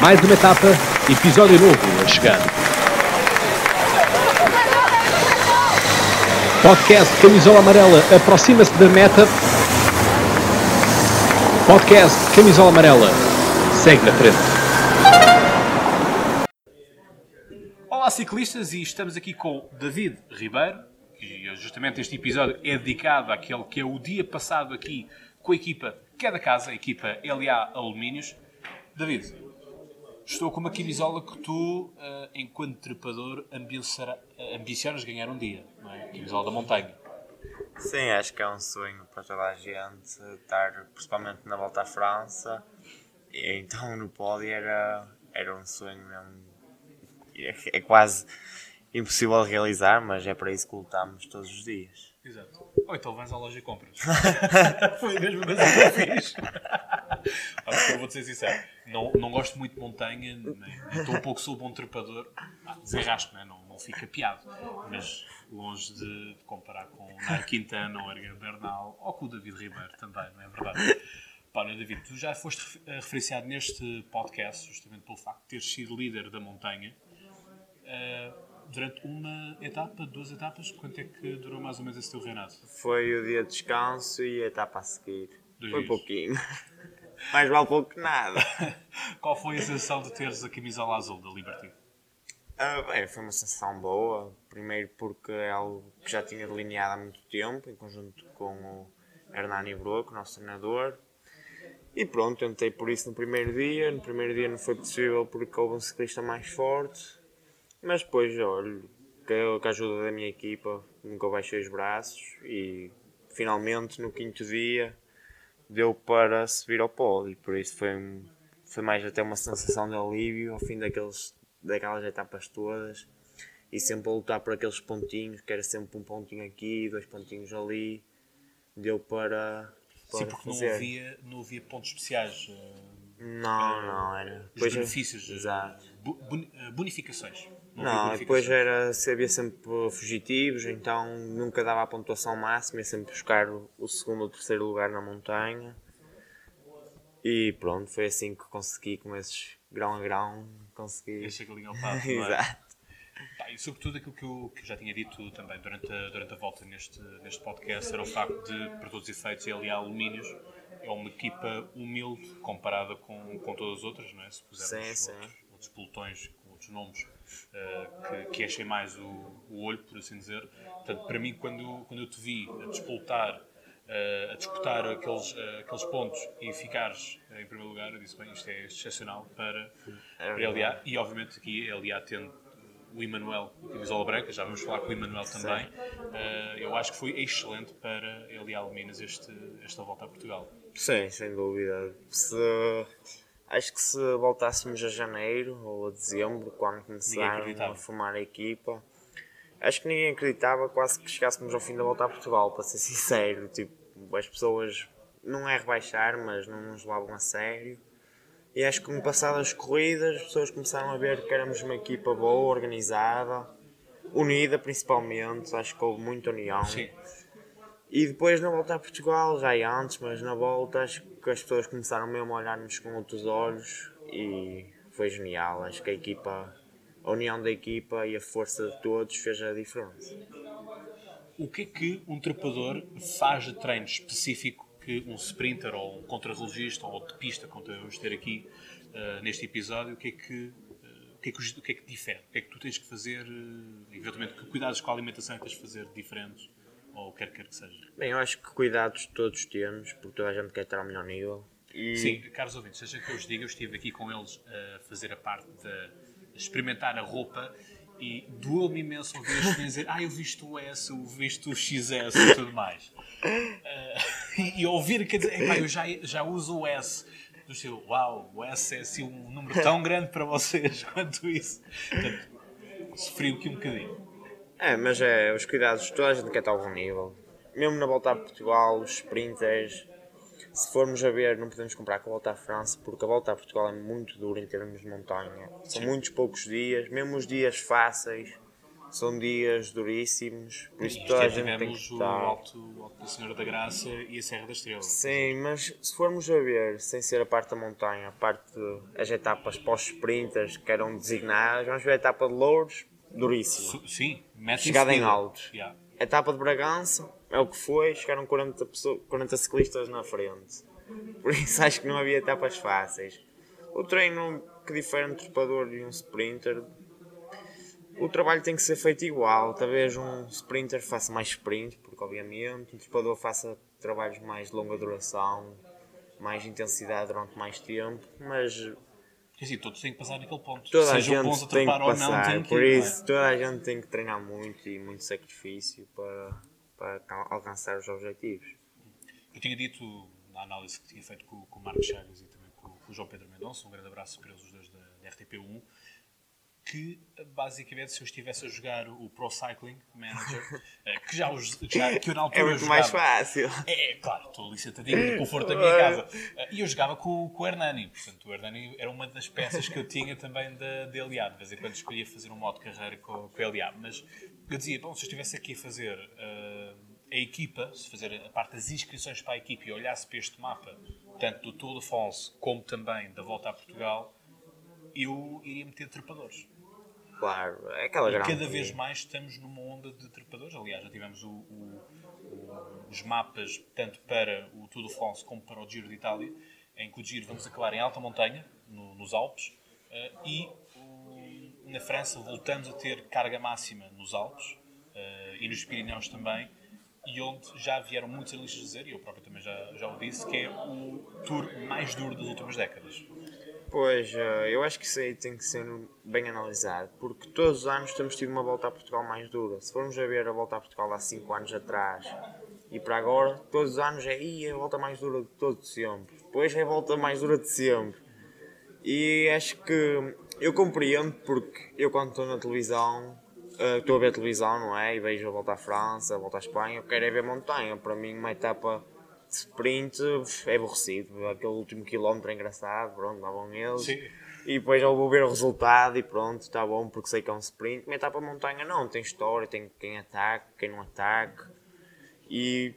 Mais uma etapa, episódio novo a chegar. Podcast Camisola Amarela aproxima-se da meta. Podcast Camisola Amarela segue na frente. Olá ciclistas e estamos aqui com David Ribeiro e justamente este episódio é dedicado àquele que é o dia passado aqui com a equipa que é da casa, a equipa LA Alumínios. David, estou com uma camisola que tu, uh, enquanto trepador, ambicionas ganhar um dia, não é? Camisola da montanha. Sim, acho que é um sonho para toda a gente estar, principalmente na volta à França. E então no pódio era, era um sonho mesmo. É, é quase impossível de realizar, mas é para isso que lutamos todos os dias. Exato. Ou então vais à loja e compras. Foi a mesma coisa que eu fiz. eu vou dizer sincero, não, não gosto muito de montanha, nem estou um pouco sou bom trepador. Ah, desenrasco, né? não, não fica piado. Mas longe de, comparar com o Nair Quintana ou Erga Bernal ou com o David Ribeiro também, não é verdade? Pá, David, tu já foste referenciado neste podcast, justamente pelo facto de teres sido líder da montanha. Uh, durante uma etapa, duas etapas, quanto é que durou mais ou menos esse teu reinado? Foi o dia de descanso e a etapa a seguir. Dois foi dias. pouquinho. mais vale pouco que nada. Qual foi a sensação de teres a camisola azul da Liberty? Uh, bem, foi uma sensação boa. Primeiro porque é algo que já tinha delineado há muito tempo, em conjunto com o Hernani Broco, nosso treinador. E pronto, tentei por isso no primeiro dia. No primeiro dia não foi possível porque houve um ciclista mais forte mas depois, olho, com a ajuda da minha equipa, nunca baixei os braços e finalmente no quinto dia deu para subir ao pódio. Por isso foi, foi mais até uma sensação de alívio ao fim daqueles, daquelas etapas todas e sempre a lutar por aqueles pontinhos, que era sempre um pontinho aqui, dois pontinhos ali. Deu para. para Sim, porque fazer. não havia, não havia pontos especiais. Eh, não, não, era. Os benefícios. Exato. Eh, bonificações. Não, depois era, havia sempre fugitivos, então nunca dava a pontuação máxima, ia sempre buscar o, segundo ou terceiro lugar na montanha. E pronto, foi assim que consegui, com esses grão a grão, consegui. Esse galinha ao pato, é? Exato. Pá, e sobretudo aquilo que eu, que já tinha dito também durante a, durante a volta neste, neste podcast era o facto de, para todos os efeitos, ele e a Alumínios é uma equipa humilde comparada com, com todas as outras, não é? Se pusermos sim, outros, sim. outros pelotões com outros nomes que, que enchem mais o, o, olho, por assim dizer. Portanto, para mim, quando, quando eu te vi a disputar, uh, a disputar aqueles, uh, aqueles pontos e ficares em primeiro lugar, eu disse, bem, isto é excepcional para, é para a LA. E, obviamente, aqui a LA tendo o Emanuel de Visola Branca, já vamos falar com o Emanuel também. Uh, eu acho que foi excelente para ele e Alminas este, esta volta a Portugal. Sim, sem dúvida. Se, Acho que se voltássemos a janeiro ou a dezembro, quando começaram a formar a equipa, acho que ninguém acreditava quase que chegássemos ao fim da volta a Portugal, para ser sincero. Tipo, as pessoas não é rebaixar, mas não nos levavam a sério. E acho que com passadas corridas as pessoas começaram a ver que éramos uma equipa boa, organizada, unida principalmente. Acho que houve muita união. Sim. E depois na volta a Portugal, já antes, mas na volta acho que as pessoas começaram mesmo a olhar-nos com outros olhos e foi genial. Acho que a equipa, a união da equipa e a força de todos fez a diferença. O que é que um trepador faz de treino específico que um sprinter ou um contrarrelogista ou de pista, como vamos ter aqui uh, neste episódio, o que é que uh, o que, é que, o que é que difere? O que é que tu tens que fazer, uh, eventualmente, que cuidados com a alimentação é que tens de fazer diferentes ou quer quer que seja? Bem, eu acho que cuidados todos temos, porque toda a gente quer estar ao melhor nível. E... Sim, caros ouvintes, seja que eu os diga, eu estive aqui com eles a fazer a parte de experimentar a roupa e doeu-me imenso ouvir-os dizer ah, eu visto o S, eu visto o XS e tudo mais. Uh, e, e, ouvir, quer dizer, eu já, já uso o S. Do estilo, uau, o S é assim um número tão grande para vocês quanto isso. Portanto, sofri aqui um bocadinho. É, mas é, os cuidados, toda a gente quer estar a algum nível. Mesmo na volta a Portugal, os sprinters, se formos a ver, não podemos comprar com a volta à França, porque a volta a Portugal é muito dura em termos de montanha. São Sim. muitos poucos dias, mesmo os dias fáceis, são dias duríssimos, por isso toda a gente tem que estar. o Alto, o Alto da Senhora da Graça e a Serra da Estrela. Sim, mas se formos a ver, sem ser a parte da montanha, a parte das etapas pós-sprinters que eram designadas, vamos ver a etapa de Louros, duríssima. Sim, chegada em altos. Yeah. A etapa de Bragança é o que foi, chegaram 40, pessoas, 40 ciclistas na frente. Por isso acho que não havia etapas fáceis. O treino que difere um trepador e um sprinter o trabalho tem que ser feito igual. Talvez um sprinter faça mais sprint, porque obviamente um trepador faça trabalhos mais de longa duração, mais intensidade durante mais tempo, mas Quer dizer, todos têm que passar naquele ponto. Toda Seja a gente tem que passar, não, por isso toda a gente tem que treinar muito e muito sacrifício para, para alcançar os objetivos. Eu tinha dito na análise que tinha feito com, com o Marcos Chagas e também com, com, o João Pedro Mendonça, um grande abraço para eles os dois da, da RTP1, que basicamente se eu estivesse a jogar o Pro Cycling Manager, eh, que já, os, já que eu na altura é muito mais fácil. É, claro, estou ali sentadinho no conforto da minha casa. Eh, e eu jogava com, com o Hernani, portanto o Hernani era uma das peças que eu tinha também da de LA. De vez em quando escolhia fazer um modo de carreira com, com a LA. Mas eu dizia, bom, se eu estivesse aqui a fazer uh, a equipa, se fazer a parte das inscrições para a equipa e olhasse para este mapa, tanto do Tour de France como também da volta a Portugal, eu iria meter trepadores Claro, é aquela grande. Cada vez mais estamos numa onda de trepadores. Aliás, já tivemos o, o, o, os mapas tanto para o Tour de France como para o Giro de Itália, em que o Giro vamos acabar em alta montanha, no, nos Alpes, uh, e na França voltamos a ter carga máxima nos Alpes uh, e nos Pirineus também, e onde já vieram muitos analistas dizer, e eu próprio também já, já o disse, que é o tour mais duro das últimas décadas. Pois, eh, eu acho que isso aí tem que ser bem analisado, porque todos os anos temos tido uma volta a Portugal mais dura. Se formos a ver a volta a Portugal há 5 anos atrás e para agora, todos os anos é a volta mais dura de todo sempre. Depois é a volta mais dura de sempre. E acho que eu compreendo porque eu quando estou na televisão, eh, estou a ver televisão, não é? E vejo a volta à França, a volta à Espanha, eu quero é ver montanha. Para mim uma etapa sprint é aborrecido. Aquele último quilómetro é engraçado, pronto, lá vão eles. Sim. E depois eu vou ver o resultado e pronto, está bom, porque sei que é um sprint. Uma etapa montanha não, tem história, tem quem ataca, quem não ataca. E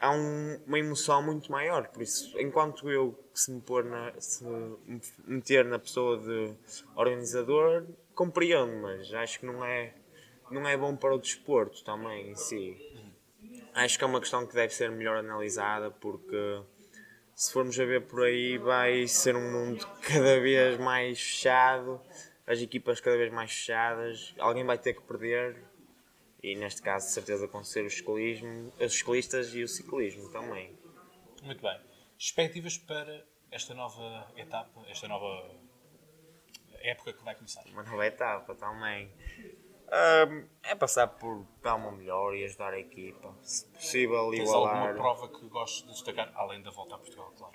há um, uma emoção muito maior. Por isso, enquanto eu se me pôr na, se me meter na pessoa de organizador, compreendo, mas acho que não é, não é bom para o desporto também em si acho que é uma questão que deve ser melhor analisada porque se formos a ver por aí vai ser um mundo cada vez mais fechado, as equipas cada vez mais fechadas, alguém vai ter que perder e neste caso de certeza vão ser os, ciclismo, os ciclistas e o ciclismo também. Muito bem. Expectativas para esta nova etapa, esta nova época que vai começar? Uma nova etapa também. Um, é passar por dar uma melhor e ajudar a equipa. Se possível, Tens igualar. alguma prova que gostes de destacar, além da volta a Portugal, claro?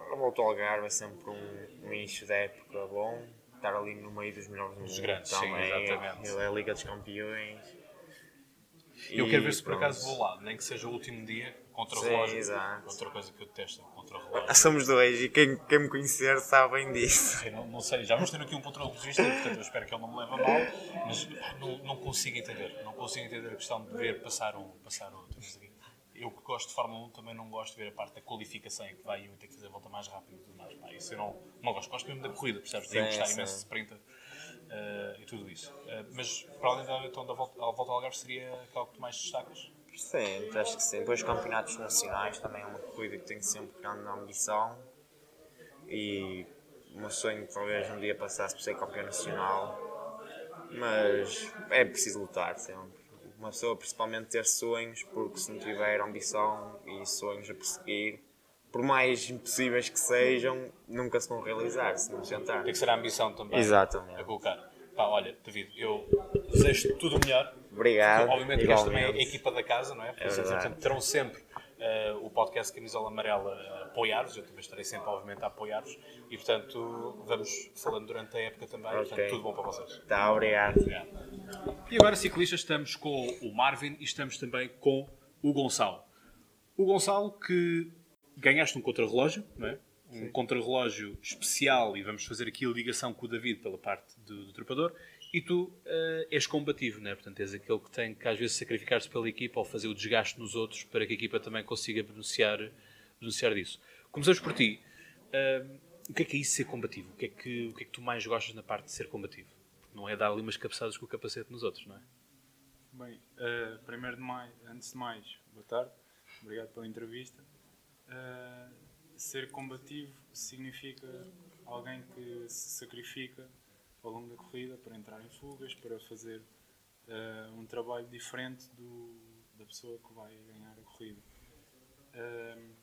A volta ao Algarve é sempre um, um início da época bom. Estar ali no meio dos melhores dos grandes, também. sim, exatamente. É a Liga dos Campeões. Eu quero ver se por acaso vou lá, nem que seja o último dia, contra o relógio. Exato. Outra coisa que eu detesto, contra o relógio. Somos dois e quem, quem me conhecer sabe bem disso. não, não, sei, já vamos ter aqui um vista, portanto eu espero que ele não me leve a mal, mas não, não consigo entender. Não consigo entender a questão de ver passar um, passar outro. Eu que gosto de Fórmula 1 também não gosto de ver a parte da qualificação em que vai eu ter que fazer a volta mais rápida e tudo mais. Pá, isso eu não, não gosto. Gosto mesmo da corrida, percebes? Daí gostar imenso de sprinter. Uh, e tudo isso. Uh, mas para além da, então, da volta, a volta ao Algarve seria algo que mais destacas? Sim, acho que sim. Depois campeonatos nacionais também é uma corrida que tenho sempre grande ambição e o meu sonho talvez um dia passasse por ser campeão nacional, mas é preciso lutar sempre. Uma pessoa principalmente ter sonhos, porque se não tiver ambição e sonhos a perseguir, por mais impossíveis que sejam, nunca se vão realizar se não tentar. Tem que ser a ambição também Exatamente. a colocar. Pá, olha, David, eu desejo tudo o melhor. Obrigado. Porque, obviamente que esta também é a equipa da casa, não é? é portanto, terão sempre uh, o podcast Camisola Amarela a apoiar-vos, eu também estarei sempre, obviamente, a apoiar-vos e, portanto, vamos falando durante a época também. Okay. Portanto, tudo bom para vocês. Tá, obrigado. obrigado. E agora, ciclistas, estamos com o Marvin e estamos também com o Gonçalo. O Gonçalo que ganhaste um contrarrelógio, não é? Um contrarrelógio especial e vamos fazer aqui a ligação com o David pela parte do, do trepador E tu uh, és combativo, né? portanto, és aquele que tem que às vezes sacrificar-se pela equipa ou fazer o desgaste nos outros para que a equipa também consiga beneficiar, beneficiar disso. Começamos por ti. Uh, o que é que é isso ser combativo? O que é que, o que é que tu mais gostas na parte de ser combativo? Não é dar ali umas cabeçadas com o capacete nos outros, não é? Bem, uh, primeiro de mais, antes de mais, boa tarde, obrigado pela entrevista. Uh, ser combativo significa alguém que se sacrifica ao longo da corrida para entrar em fugas, para fazer uh, um trabalho diferente do, da pessoa que vai ganhar a corrida. Uh,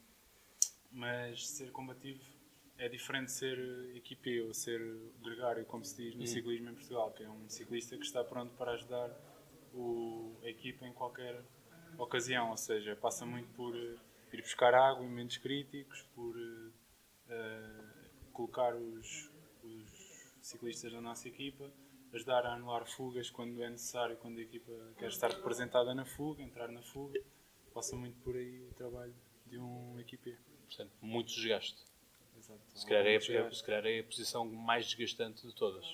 mas ser combativo é diferente de ser equipe ou ser gregário, como se diz no hum. ciclismo em Portugal, que é um ciclista que está pronto para ajudar o, a equipa em qualquer ocasião, ou seja, passa muito por uh, ir buscar água em momentos críticos, por uh, colocar os, ciclistas da nossa equipa, ajudar a anular fugas quando é necessário, quando a equipa quer estar representada na fuga, entrar na fuga, passa muito por aí o trabalho de um equipe. Portanto, muito desgaste. Exato. Se calhar, é, é a posição mais desgastante de todas.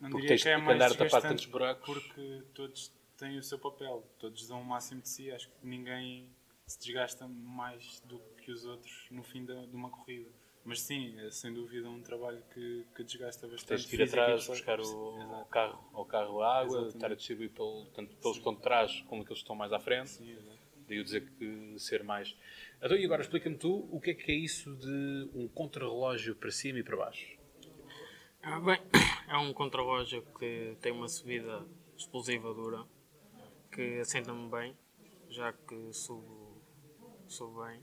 Não porque tens que, é que andar a tapar tantos buracos. Porque todos têm o seu papel, todos dão o máximo de si. Acho que ninguém se desgasta mais do que os outros no fim de, de uma corrida. Mas sim, é sem dúvida um trabalho que, que desgasta bastante. Tens que ir atrás, buscar o, o, carro, o carro a água, Exatamente. estar a distribuir pelo, tanto pelos que estão de trás como aqueles que estão mais à frente. Sim, Daí eu dizer que ser mais. Então, e agora explica-me tu o que é que é isso de um contrarrelógio para cima e para baixo? Ah, bem, é um contrarrelógio que tem uma subida explosiva dura, que assenta-me bem, já que subo, subo bem.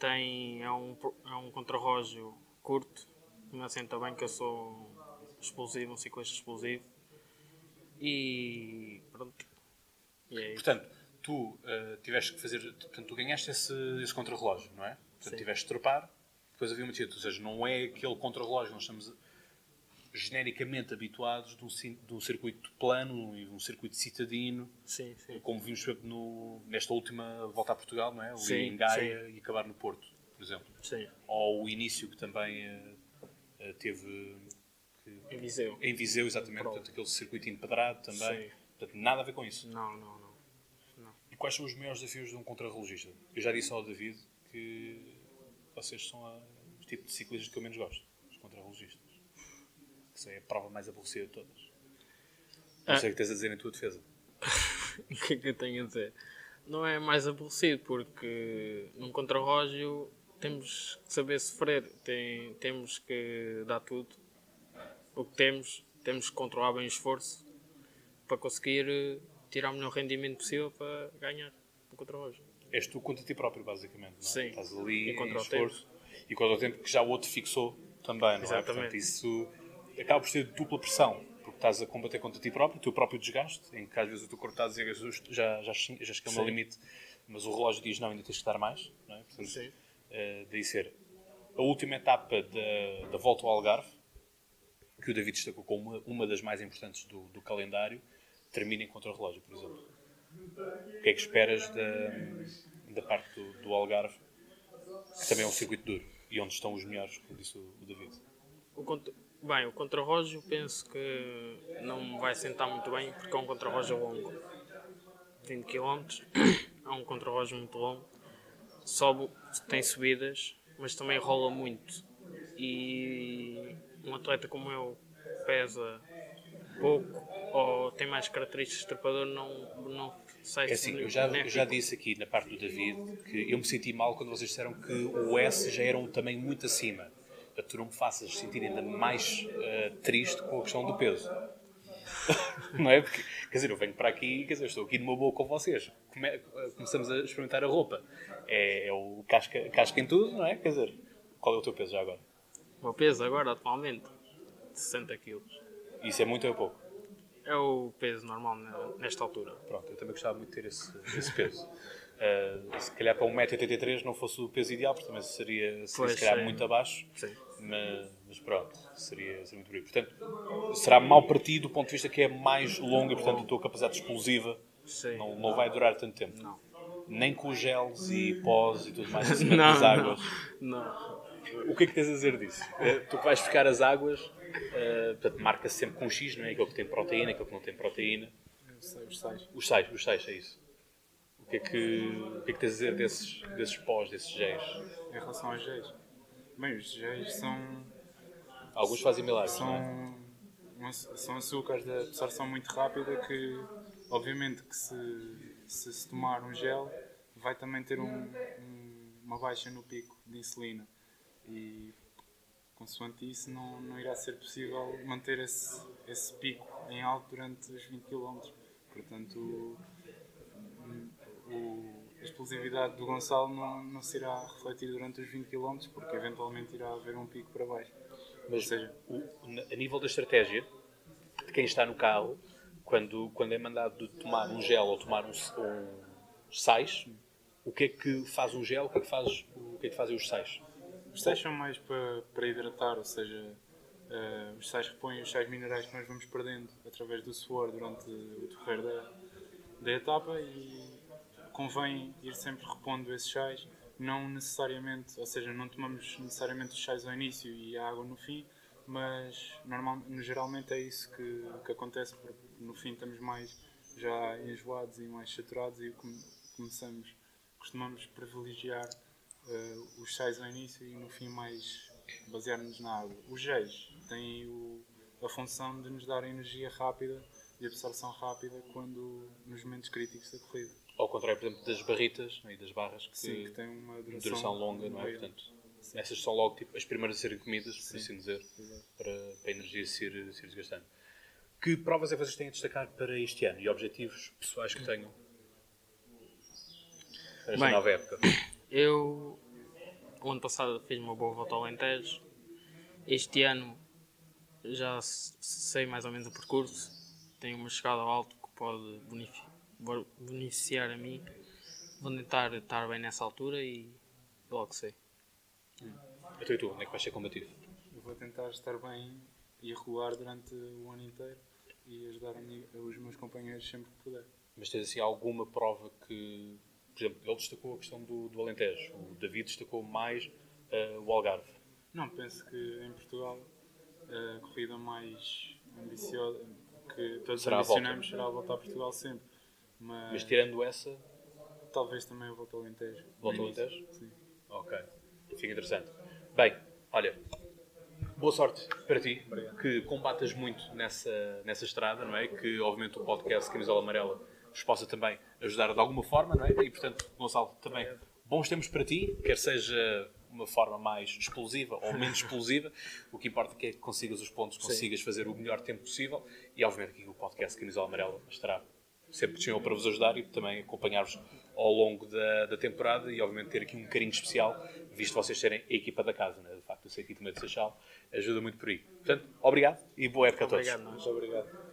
Tem, é um, é um contrarrelógio curto, que me assenta bem, que eu sou explosivo, um ciclista explosivo. E pronto. E é Portanto, tu uh, tiveste que fazer. Portanto, tu ganhaste esse, esse contrarrelógio, não é? Portanto, Sim. tiveste de trepar, depois havia uma descida. Ou seja, não é aquele contrarrelógio, nós estamos genericamente habituados de um, de um circuito plano e um circuito citadino, sim, sim. como vimos no, nesta última volta a Portugal, não é? Sim, em Gaia sim. e acabar no Porto, por exemplo. Sim. Ou o início que também uh, teve. Que, em Viseu. Em Viseu, exatamente. Portanto, aquele circuito empedrado também. Sim. Portanto, nada a ver com isso. Não, não, não quais são os maiores desafios de um contrarrelogista? Eu já disse ao David que vocês são a, o tipo de ciclistas que eu menos gosto, os contrarrelogistas. Isso é a prova mais aborrecida de todas. Não ah. sei o que tens a dizer em tua defesa. o que é que eu tenho a dizer? Não é mais aborrecido, porque num contrarrelógio temos que saber sofrer, tem, temos que dar tudo. O que temos, temos que controlar bem o esforço para conseguir tirar o melhor rendimento possível para ganhar o contra-relógio. És tu contra ti próprio, basicamente. Não é? Sim. Estás ali e contra em esforço e contra o tempo que já o outro fixou também, não Exatamente. é? Portanto, isso acaba por ser dupla pressão, porque estás a combater contra ti próprio, o teu próprio desgaste, em que às vezes o teu corpo está a dizer já, já, já cheguei ao meu limite, mas o relógio diz não, ainda tens que dar mais, não é? Portanto, Sim. Uh, daí ser a última etapa da, da volta ao Algarve, que o David destacou como uma, uma das mais importantes do, do calendário, terminem contra o relógio, por exemplo. O que é que esperas da, da parte do, do Algarve, que também é um circuito duro, e onde estão os melhores, como disse o, o David? O. Bem, o contrarrelógio penso que não vai sentar muito bem porque é um contrarrelógio longo. 20 km, é um contrarrelógio muito longo. Sobe, tem subidas, mas também rola muito. E um atleta como eu pesa pouco ou tem mais características de trepador, não, não sei é assim, eu já, eu já disse aqui na parte do David que eu me senti mal quando vocês disseram que o S já era um tamanho muito acima. Para tu não me faças sentir ainda mais uh, triste com a questão do peso. não é? Porque, quer dizer, eu venho para aqui, quer dizer, estou aqui numa boa com vocês. Come, começamos a experimentar a roupa. É, é o casca, casca em tudo, não é? Quer dizer, qual é o teu peso já agora? O meu peso agora, atualmente, 60 quilos. Isso é muito ou é pouco? É o peso normal nesta altura. Pronto, eu também gostava muito de ter esse, esse peso. Uh, se calhar para 1,83m não fosse o peso ideal, porque também seria, seria pois, se calhar é. muito abaixo. Sim. Mas, mas, pronto, seria, seria muito bom. Portanto, será mal partido do ponto de vista que é mais longo e, portanto, a tua capacidade explosiva não, não vai durar tanto tempo. Não. Nem com gels e pós e tudo mais, acima das águas. Não. não. O que é que tens a dizer disso? É, tu vais ficar as águas Uh, portanto, marca-se sempre com X, não é? Aquele que tem proteína, aquele que não tem proteína. Os sais. Os sais, os sais, é isso. O que é que, o que, é que tens a dizer desses, desses pós, desses géis? Em relação aos géis? Bem, os géis são. Alguns fazem milagres, são, é? são açúcares de absorção muito rápida que, obviamente, que se, se, se tomar um gel, vai também ter um, um, uma baixa no pico de insulina. E, consoante isso, não, não irá ser possível manter esse, esse pico em alto durante os 20 km. Portanto, o, a explosividade do Gonçalo não, não se irá refletir durante os 20 km, porque eventualmente irá haver um pico para baixo. Mas seja, o, a nível da estratégia, de quem está no carro, quando, quando é mandado tomar um gel ou tomar um, um sais, o que é que faz um gel, o que é que, faz, o que, é que fazem os sais? Os sais são mais para, para hidratar, ou seja, uh, os sais repõem os sais minerais que nós vamos perdendo através do suor durante o decorrer da, da etapa e convém ir sempre repondo esses sais, não necessariamente, ou seja, não tomamos necessariamente os sais ao início e a água no fim, mas normal, geralmente é isso que, que acontece, porque no fim estamos mais já enjoados e mais saturados e começamos, costumamos privilegiar uh, os sais ao início e no fim mais basear-nos na água. Os géis têm o, a função de nos dar energia rápida e absorção rápida quando nos momentos críticos da corrida. Ao contrário, por exemplo, das barritas e das barras que, Sim, que têm uma duração, duração longa, não é? Portanto, essas são logo tipo, as primeiras a serem comidas, por assim dizer, para, para, a energia ser, ser desgastante. Que provas é que vocês têm a destacar para este ano e objetivos pessoais que tenham para esta Bem, nova época? Eu, o ano passado, fiz uma boa volta ao Alentejo. Este ano já sei mais ou menos o percurso. Tenho uma chegada alto que pode beneficiar a mim. Vou tentar estar bem nessa altura e logo sei. Então e tu, onde é que vais ser combativo? Eu vou tentar estar bem e regular durante o ano inteiro e ajudar os meus companheiros sempre que puder. Mas tens assim alguma prova que por exemplo, ele destacou a questão do, do Alentejo, o David destacou mais uh, o Algarve. Não, penso que em Portugal a corrida mais ambiciosa que todos será ambicionamos será a volta a Portugal sempre. Mas, Mas tirando essa. Talvez também a volta ao Alentejo. Volta ao Alentejo? Sim. Ok. Fica interessante. Bem, olha, boa sorte para ti, Obrigado. que combatas muito nessa, nessa estrada, não é? Que obviamente o podcast Camisola Amarela vos possa também ajudar de alguma forma, não é? E portanto, Gonçalo, também bons tempos para ti, quer seja uma forma mais explosiva ou menos explosiva, o que importa é que consigas os pontos, consigas Sim. fazer o melhor tempo possível e obviamente aqui o podcast Camisola Amarela estará sempre disponível para vos ajudar e também acompanhar-vos ao longo da, da, temporada e obviamente ter aqui um carinho especial, visto vocês serem a equipa da casa, né? de facto eu sei que também de Seixal ajuda muito por aí. Portanto, obrigado e boa época a todos. Obrigado, muito obrigado.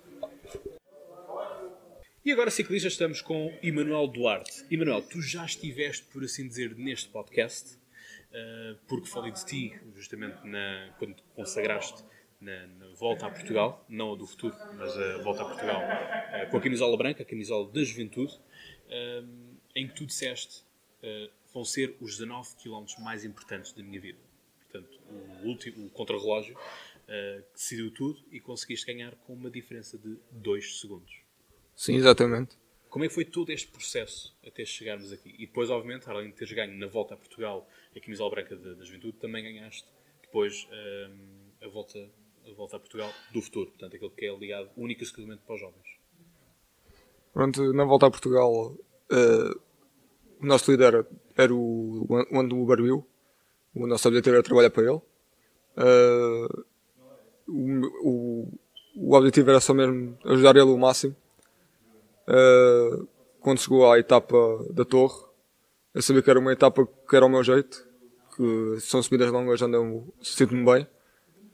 E agora, ciclista, estamos com Emanuel Duarte. Emanuel, tu já estiveste, por assim dizer, neste podcast, uh, porque falei de ti, justamente na, quando te consagraste na, na, volta a Portugal, não a do futuro, mas a volta a Portugal, uh, com a camisola branca, a camisola da juventude, uh, em que tu disseste vão ser os 19 km mais importantes da minha vida. Portanto, o último, o contrarrelógio, que decidiu tudo e conseguiste ganhar com uma diferença de 2 segundos. Sim, exatamente. Como é que foi todo este processo até chegarmos aqui? E depois, obviamente, além de teres ganho na volta a Portugal a camisola branca da, da juventude, também ganhaste depois um, a, volta, volta a Portugal do futuro, portanto, aquele que é ligado único e exclusivamente para os jovens. Pronto, na volta a Portugal, uh, o nosso líder era o, o Andrew Barbil, o nosso objetivo era trabalhar para ele. Uh, o, o, o objetivo era só mesmo ajudar ele o máximo Uh, quando chegou à etapa da torre, eu sabia que era uma etapa que era o meu jeito, que são subidas longas, andam, sinto-me bem.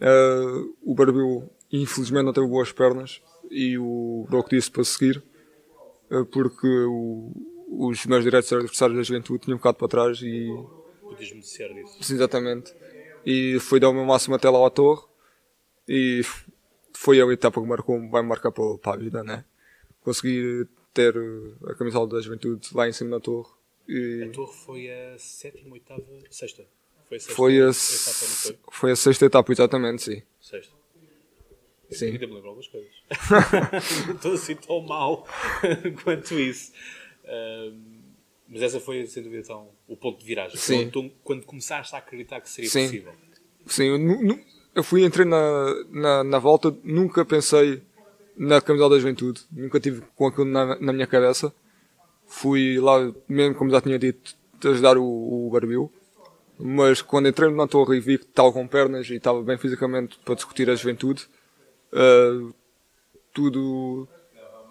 Uh, o Barbil, infelizmente, não teve boas pernas e o Broco disse para seguir, uh, porque o, os meus diretos adversários da juventude tinham um bocado para trás e. Podias-me dizer disso. Sim, exatamente. E foi dar o meu máximo até lá à torre e foi a etapa que marcou, vai marcar para, para a vida, né? consegui ter eh, a camisola da juventude lá em cima na torre. E... A torre foi a sétima, oitava, sexta? Foi a sexta foi a, etapa, não foi? Foi a sexta etapa, exatamente, sim. Sexta. Sim. Ainda me lembro algumas coisas. não estou assim tão mal quanto isso. Mas essa foi, sem dúvida, então, o ponto de viragem. Sim. Quando, quando começaste a acreditar que seria Sim. possível. Sim, eu, eu fui, entrei na, na, na volta, nunca pensei na camisola da juventude, nunca tive com aquilo na, na minha cabeça. Fui lá, mesmo como já tinha dito, ajudar o, o Barbil. Mas quando entrei na torre e vi que estava com pernas e estava bem fisicamente para discutir a juventude, ah, tudo,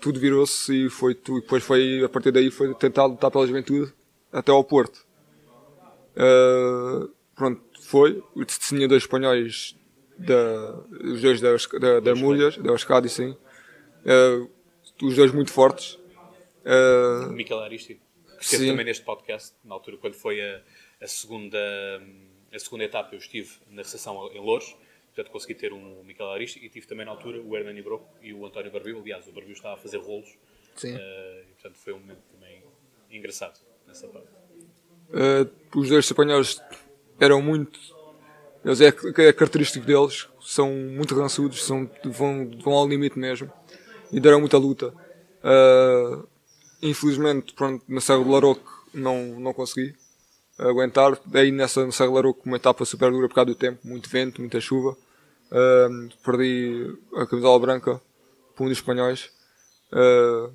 tudo virou-se e foi tu, depois foi, a partir daí foi tentar lutar pela juventude até ao Porto. Uh, pronto, foi. Tinha dois espanhóis, da, os dois da, da, da Mulhas, da Euskadi, sim. Uh, os dois muito fortes. Uh, Miquel Aristi, que esteve também neste podcast, na altura, quando foi a, a segunda, a segunda etapa, eu estive na recepção em Louros, portanto consegui ter um Miquel Aristi, e tive também na altura o Hernani Broco e o António Barbil. Aliás, o Barbil estava a fazer rolos, sim. eh, e, portanto foi um momento também engraçado nessa parte. Uh, os dois espanhóis eram muito. Eles é, é característico deles, são muito rançudos, são, vão, vão ao limite mesmo e deram muita luta. Uh, infelizmente, pronto, na Serra do Laroque não, não consegui aguentar. Daí nessa Serra do Laroque, uma etapa super dura por causa do tempo, muito vento, muita chuva. Uh, perdi a camisola branca por um dos espanhóis. Uh,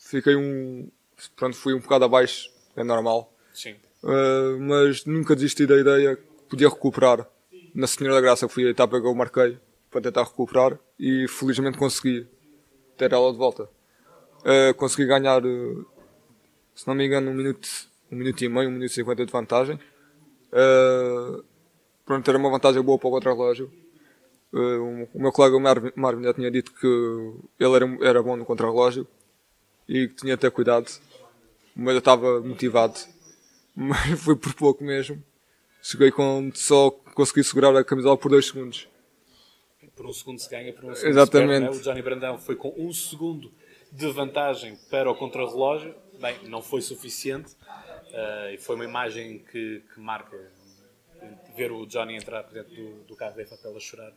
fiquei um. Pronto, fui um bocado abaixo, é normal. Sim. Uh, mas nunca desisti da ideia que podia recuperar. Na Senhora da Graça foi a etapa que eu marquei para tentar recuperar e felizmente consegui ter ela de volta. Consegui ganhar, se não me engano, um minuto, um minuto e meio, um minuto e cinquenta de vantagem. Uh, pronto, era uma vantagem boa para o contra-relógio. Uh, o meu colega Marvin, Marvin já tinha dito que ele era, era bom no contra-relógio e que tinha de ter cuidado, mas eu estava motivado mas foi por pouco mesmo. Cheguei com só consegui segurar a camisola por 2 segundos. Por um segundo se ganha, por um segundo Exatamente. se perde. né? O Johnny Brandão foi com um segundo de vantagem para o contrarrelógio. Bem, não foi suficiente. Eh, e foi uma imagem que, que marca ver o Johnny entrar por dentro do, do carro da Papel a chorar.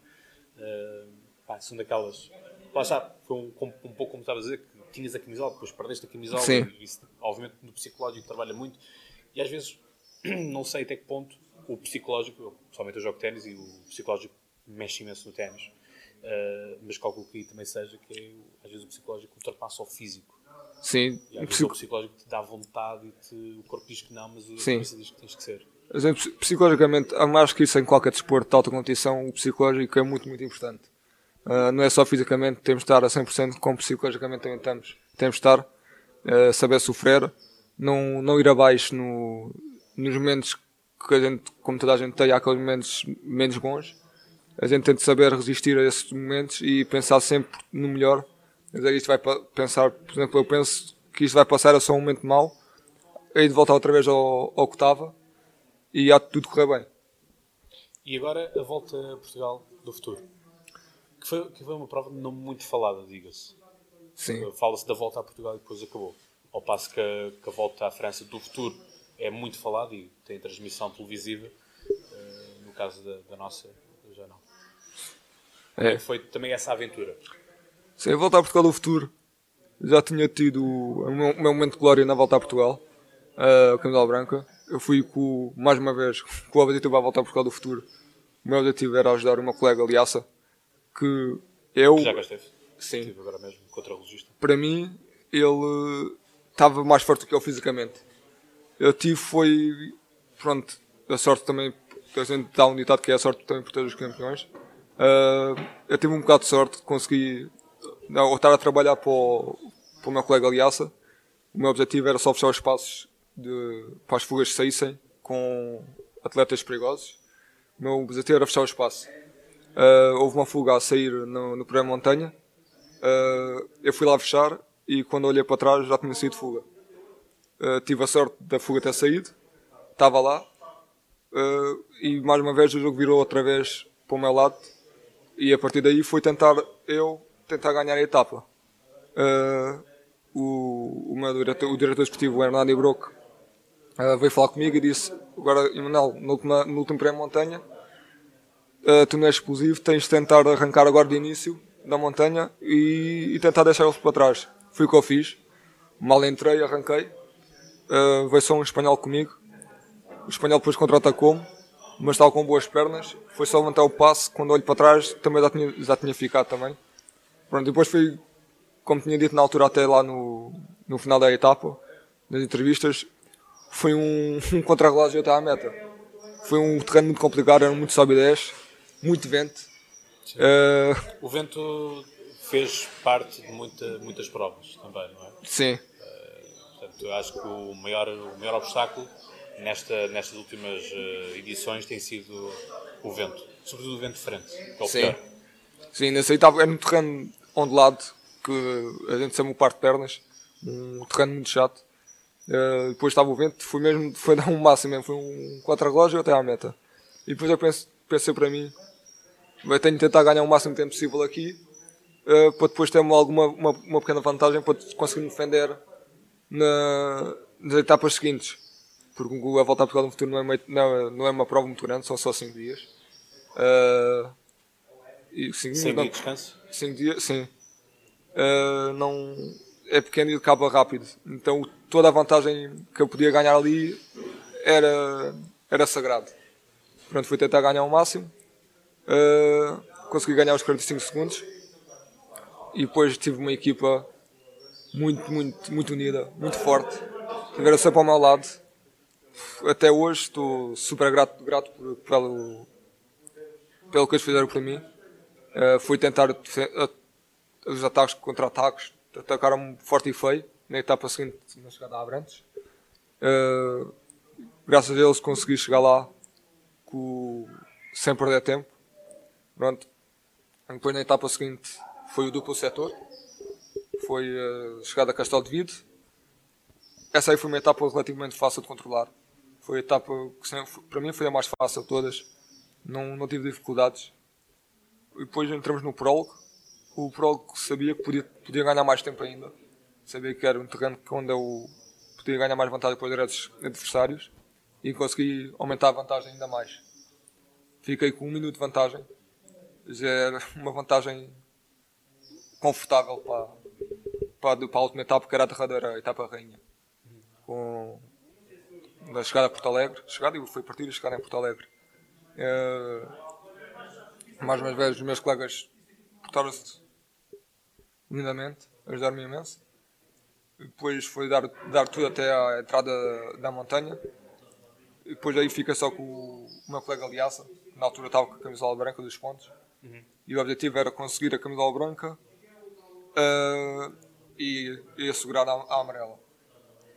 eh, pá, são daquelas. Lá está, foi um, um pouco como estavas a dizer, que tinhas a camisola, depois perdeste a camisola. Sim. E isso, obviamente, no psicológico trabalha muito. E às vezes, não sei até que ponto o psicológico, pessoalmente eu jogo ténis e o psicológico mexe imenso no ténis. Uh, mas calculo que aí também seja que é, às vezes o psicológico ultrapassa o físico. Sim, E o às vezes o psicológico te dá vontade e te- o corpo diz que não, mas a Sim. cabeça diz que tens que ser. a gente, psicologicamente, mais que isso em qualquer desporto de alta competição, o psicológico é muito, muito importante. Ah, não é só fisicamente, temos de estar a 100%, como psicologicamente também estamos. Temos de estar, ah, saber sofrer, não, não ir abaixo no, nos momentos que a gente, como toda a gente tem, há aqueles momentos menos bons. A gente tem de saber resistir a esses momentos e pensar sempre no melhor. Quer dizer, isto vai pensar, por exemplo, eu penso que isto vai passar a só um momento mau, hei de voltar outra vez ao, ao que estava e há de tudo correr bem. E agora a volta a Portugal do futuro. Que foi, que foi uma prova não muito falada, diga-se. Sim, Fala-se da volta a Portugal e depois acabou. Ao passo que a, que a volta à França do futuro é muito falada e tem transmissão televisiva. eh, no caso da, da nossa, já não. é. Foi também essa aventura. Sim, a volta a Portugal do futuro. Já tinha tido o meu, o meu momento de glória na volta a Portugal, a camisola branca. Eu fui com, mais uma vez com o objetivo à volta a Portugal do futuro. O meu objetivo era ajudar meu colega Liaça, que eu, Que já cá esteve. sim, Estive agora mesmo contra o logista. para mim, ele estava mais forte do que eu fisicamente. Eu tive foi, pronto, a sorte também, a gente dá um ditado que é a sorte também protege os campeões. Ah, eu tive um bocado de sorte, consegui não, estar a trabalhar para o, para o meu colega Aliaça. O meu objetivo era só fechar os espaços de, para as fugas saíssem com atletas perigosos. O meu objetivo era fechar o espaço. Ah, houve uma fuga a sair no, no programa Montanha. Uh, eu fui lá fechar e quando olhei para trás já tinha saído fuga. Uh, tive a sorte da fuga ter saído, estava lá uh, e mais uma vez o jogo virou outra vez para o meu lado e a partir daí foi tentar eu tentar ganhar a etapa. Uh, o, o meu diretor, o diretor esportivo, o Hernani Broco, uh, veio falar comigo e disse: Agora, Emanuel, no, último- no último prémio montanha, uh, tu não és explosivo, tens de tentar arrancar agora de início da montanha e, e tentar deixar eles para trás. Foi o que eu fiz. Mal entrei, arranquei. Uh, veio só um espanhol comigo. O espanhol depois contra-atacou-me, mas estava com boas pernas. Foi só levantar o passo. Quando olho para trás, também já tinha, já tinha ficado também. Pronto, depois fui, como tinha dito na altura, até lá no, no final da etapa, nas entrevistas, foi um, um contra-relógio até à meta. Foi um terreno muito complicado, era muito sobe 10, muito vento. Uh, o vento fez parte de muita, muitas provas também, não é? Sim. Uh, portanto, eu acho que o maior, o maior obstáculo nesta, nestas últimas uh, edições tem sido o vento. Sobretudo o vento de frente, que é o Sim. pior. Sim, nesse aí estava, era um terreno ondulado, que a gente chama o par de pernas, um terreno muito chato. Uh, depois estava o vento, foi mesmo, foi dar um máximo mesmo, foi um quatro-relógio até à meta. E depois eu penso, pensei para mim, eu tenho de tentar ganhar o máximo tempo possível aqui, uh, para depois ter alguma uma, uma pequena vantagem para conseguir me defender na, nas etapas seguintes. Porque a volta a Portugal no futuro não é, meio, não, não é uma prova muito grande, são só 5 dias. Uh, e cinco, Sem não, descanso? Cinco dias, sim. Uh, não, é pequeno e acaba rápido. Então toda a vantagem que eu podia ganhar ali era, era sagrado. Pronto, fui tentar ganhar o máximo. Uh, consegui ganhar os 45 segundos. E depois tive uma equipa muito, muito, muito unida, muito forte. Tiveram sempre ao meu lado. Até hoje estou super grato, grato por, pelo, pelo que eles fizeram por mim. Uh, fui tentar os ataques contra-ataques, atacaram-me forte e feio na etapa seguinte, na chegada a Abrantes. Uh, graças a eles consegui chegar lá com, sem perder tempo. Pronto. Depois na etapa seguinte foi o duplo setor, foi a chegada a Castelo de Vide. Essa aí foi uma etapa relativamente fácil de controlar. Foi a etapa que para mim foi a mais fácil de todas. Não, não tive dificuldades. E depois entramos no prólogo. O prólogo sabia que podia, podia ganhar mais tempo ainda. Sabia que era um terreno onde eu podia ganhar mais vantagem para os adversários. E consegui aumentar a vantagem ainda mais. Fiquei com um minuto de vantagem. Já era uma vantagem confortável para, para, para a última etapa, que era a derradeira etapa rainha. Com da chegada a Porto Alegre. Chegada e foi partir e chegar em Porto Alegre. Uh, mais uma vez, os meus colegas portaram-se lindamente, ajudaram-me imenso. Depois foi dar, dar tudo até à entrada da montanha. E depois aí fica só com o, meu colega Liaça, na altura estava com a camisola branca dos pontos. Uhum. E o objetivo era conseguir a camisola branca uh, e, e assegurar a, a amarela.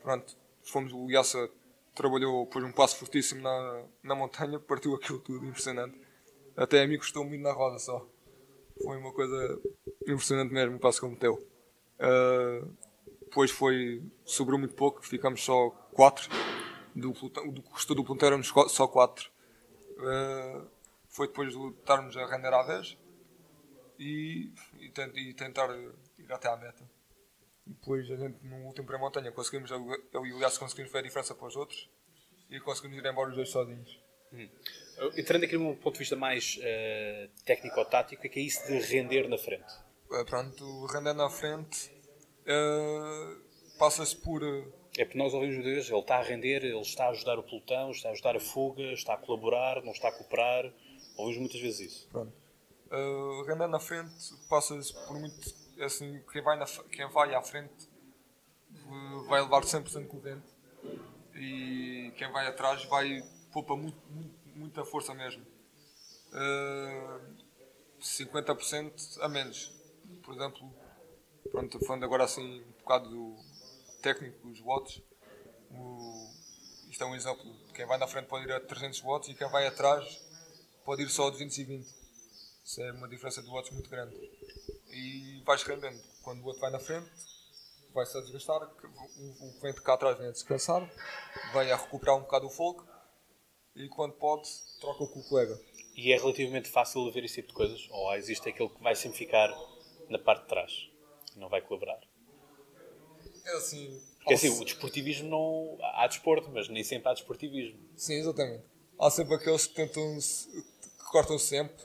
Pronto, fomos o Liaça trabalhou depois um passo fortíssimo na, na montanha, partiu aquilo tudo, impressionante. Até a mim custou muito na roda só. Foi uma coisa impressionante mesmo passo ele meteu. Uh, depois foi, sobrou muito pouco, ficamos só 4. Do, custou do ponteiro éramos só 4. Uh, foi depois de estarmos a render à vez e, e, e tentar ir até à meta. Depois a gente no último pré-montanha conseguimos, eu e o Elias conseguimos ver a diferença para os outros e conseguimos ir embora os dois sozinhos. Hum. Entrando aqui num ponto de vista mais uh, técnico-tático, é que é isso de render na frente? Uh, pronto, render na frente uh, passa-se por. É porque nós ouvimos muitas vezes, ele está a render, ele está a ajudar o pelotão, está a ajudar a fuga, está a colaborar, não está a cooperar. Ouvimos muitas vezes isso. Pronto. render na frente passa-se por muito assim, quem vai, na, quem vai à frente vai levar 100% com o vento e quem vai atrás vai poupa muito, muito, muita força mesmo. Uh, 50% a menos. Por exemplo, pronto, falando agora assim um bocado do técnico dos watts, o, isto é um exemplo. Quem vai na frente pode ir a 300 watts e quem vai atrás pode ir só a 220. Isso é uma diferença de watts muito grande e vais rendendo. Quando o outro vai na frente, vai-se a desgastar, o, vem de cá atrás vem a descansar, vai a recuperar um bocado o fogo e quando pode, troca com o colega. E é relativamente fácil de ver esse tipo de coisas? Ou existe aquele que vai sempre ficar na parte de trás e não vai colaborar? É assim. Porque assim, o desportivismo não. Há desporto, mas nem sempre há desportivismo. Sim, exatamente. Há sempre aqueles que tentam. que cortam sempre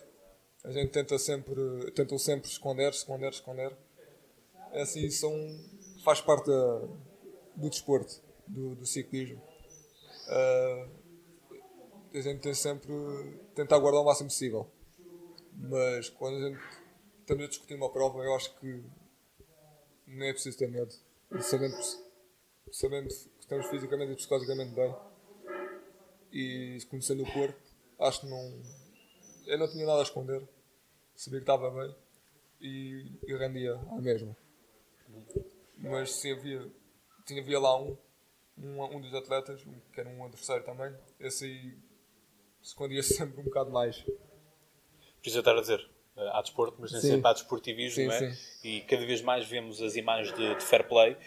A gente tenta sempre, tentam sempre esconder, esconder, esconder. É assim, são, faz parte da, do desporto, do, do ciclismo. Uh, a gente tem sempre tentar guardar o máximo possível. Mas quando a gente estamos a discutir uma prova, eu acho que não é preciso ter medo. Sabendo, sabendo que estamos fisicamente e psicologicamente bem e conhecendo o corpo, acho que não. Eu não tinha nada a esconder, sabia que estava bem e, e rendia à mesma. Mas sim, havia, tinha, havia lá um, um, um dos atletas, que era um adversário também, esse aí escondia sempre um bocado mais. Precisa estar a dizer, eh, há desporto, mas nem sim. sempre há desportivismo, sim, não é? Sim. E cada vez mais vemos as imagens de, de fair play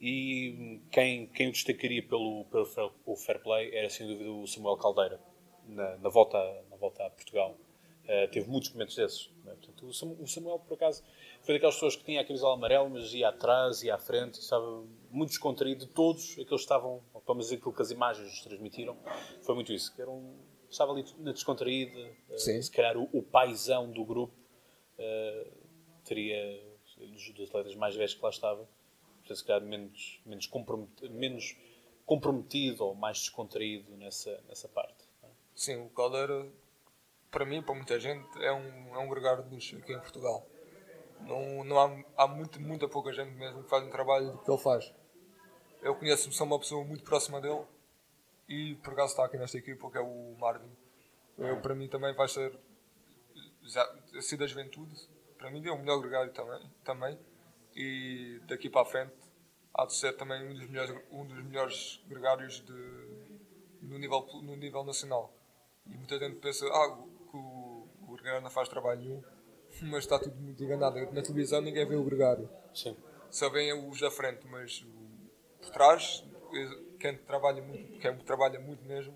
e quem, quem o destacaria pelo, pelo fair play era sem dúvida o Samuel Caldeira, na, na volta, na volta a Portugal. Uh, teve muitos momentos desses. É? Portanto, o Samuel, por acaso, foi daquelas pessoas que tinha a camisola amarela, mas ia atrás, ia à frente, estava muito descontraído. Todos aqueles que estavam, pelo menos aquilo que as imagens transmitiram, foi muito isso. Que era um, estava ali na descontraída, uh, se calhar o, o paizão do grupo uh, teria, dos atletas mais velhos que lá estava, se calhar menos, menos, comprometido, menos comprometido ou mais descontraído nessa, nessa parte. É? Sim, o Caldeira, para mim, para muita gente, é um, é um gregário de luxo aqui em Portugal. Não, não há, há muito, muita pouca gente mesmo que faz um trabalho que ele faz. Eu conheço sou uma pessoa muito próxima dele e por acaso está aqui nesta equipa, que é o Marvin. Eu, para mim também vai ser, já, assim da juventude, para mim é o melhor gregário também. também e daqui para a frente há de ser também um dos melhores, um dos melhores gregários de, no, nível, no nível nacional. E muita gente pensa ah, que o, o gregário não faz trabalho nenhum, mas está tudo muito enganado. Na televisão ninguém vê o gregário. Sim. Só vêem os da frente, mas por trás, quem trabalha muito, quem trabalha muito mesmo,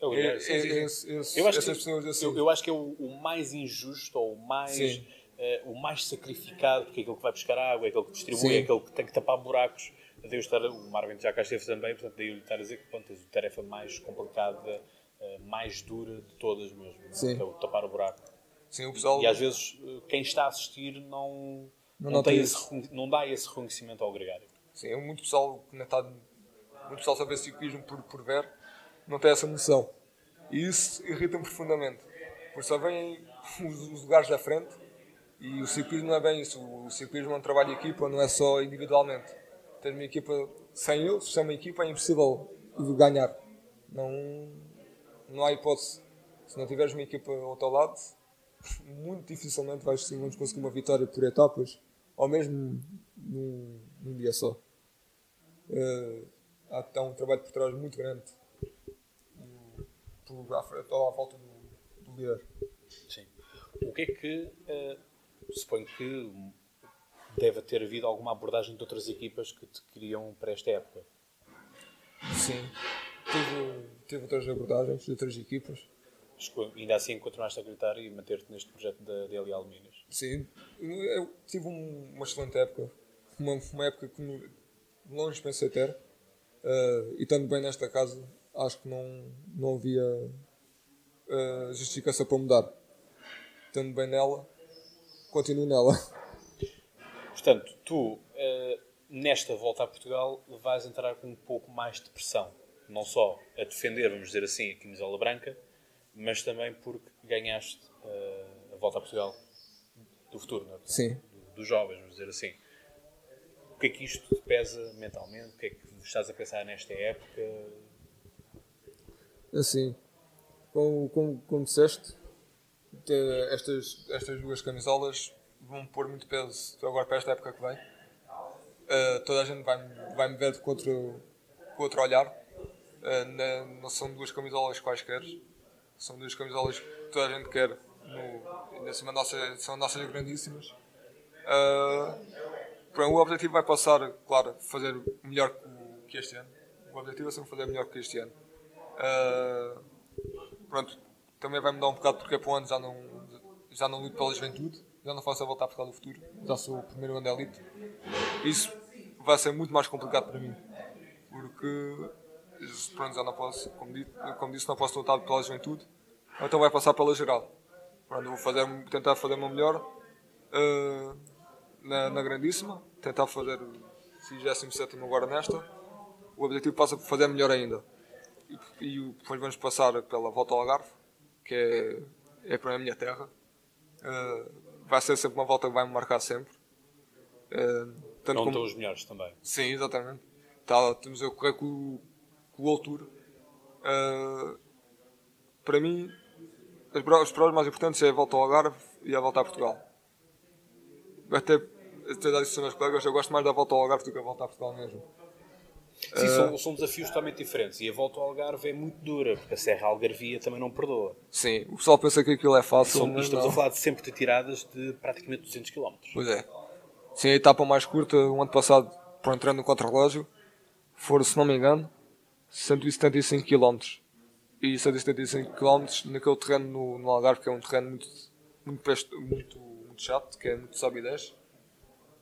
eu, é, é, é, esse, eu acho que, pessoas assim. Eu, eu, acho que é o, o mais injusto ou o mais Sim uh, o mais sacrificado, porque é aquele que vai buscar água, é aquele que distribui, é aquele que tem que tapar buracos. Deus estar, o Marvin já cá esteve também, portanto, daí eu estar a dizer que pronto, tens a tarefa mais complicada, uh, mais dura de todas mesmo, Sim. que é o tapar o buraco. Sim, o pessoal... E às vezes eh, quem está a assistir não, não, não, tem esse, não dá esse reconhecimento ao gregário. Sim, é muito pessoal que está, muito pessoal sabe ciclismo por, por ver, não tem essa noção. E isso irrita-me profundamente. Porque só vêm os, os lugares da frente e o ciclismo não é bem isso. O ciclismo é um trabalho de equipa, não é só individualmente. Ter uma equipa sem eles, sem uma equipa, é impossível ganhar. Não, não há hipótese. Se não tiveres uma equipa ao teu lado, muito dificilmente vais vamos conseguir uma vitória por etapas, ou mesmo num, num dia só. Uh, há, um trabalho por trás muito grande por, à, à volta do, do líder. Sim. O que é que uh suponho que deve ter havido alguma abordagem de outras equipas que te queriam para esta época. Sim, tive, tive outras abordagens de outras equipas. Ainda assim continuaste a acreditar e manter-te neste projeto da DLA Alumínios? Sim, eu tive um, uma excelente época. Uma, uma época que longe pensei ter. Uh, e estando bem nesta casa, acho que não, não havia uh, justificação para mudar. Estando bem nela, continuo nela. Portanto, tu, uh, nesta volta a Portugal, vais entrar com um pouco mais de pressão. Não só a defender, vamos dizer assim, a camisola branca, mas também porque ganhaste a volta a Portugal do futuro, não é? Sim. Do, dos jovens, vamos dizer assim. O que é que isto te pesa mentalmente? O que é que estás a pensar nesta época? Assim, como, como, como disseste, estas, estas duas camisolas vão pôr muito peso agora para esta época que vem. Uh, toda a gente vai, vai me ver com outro, com outro olhar. Uh, não são duas camisolas quaisquer, são duas camisolas que toda a gente quer. No, ainda nossa, são nossas grandíssimas. Uh, o objetivo vai passar, claro, fazer melhor que este ano. O objetivo é sempre fazer melhor que este ano. Uh, pronto, também vai mudar um bocado porque para o ano já não, já não luto pela juventude, já não faço a voltar para do futuro, já sou o primeiro ano da elite. Isso vai ser muito mais complicado para mim, porque pronto, já não posso, como disse, como disse não posso lutar pela juventude, então vai passar pela geral. Pronto, vou fazer, tentar fazer o meu melhor uh, na, na grandíssima, tentar fazer 67 agora nesta. O objetivo passa por fazer melhor ainda. E, e depois vamos passar pela volta ao Algarve, que é, é para a minha terra. Uh, vai ser sempre uma volta que vai me marcar sempre. Uh, tanto como... os melhores também. Sim, exatamente. Tá, temos a correr com, com o Tour. Uh, para mim, as provas mais importantes é a volta ao Algarve e a volta a Portugal. Até, até dar isso aos meus colegas, eu gosto mais da volta ao Algarve do que a volta a Portugal mesmo. Sim, uh, são, são, desafios totalmente diferentes. E a volta ao Algarve é muito dura, porque a Serra Algarvia também não perdoa. Sim, o pessoal pensa que aquilo é fácil. São, estamos não. a falar de sempre de tiradas de praticamente 200 km. Pois é. Sim, a etapa mais curta, o ano passado, por entrando no contra-relógio, foram, se não me engano, 175 km. E 175 km naquele terreno no, no Algarve, que é um terreno muito, muito, muito, muito chato, que é muito sobe e desce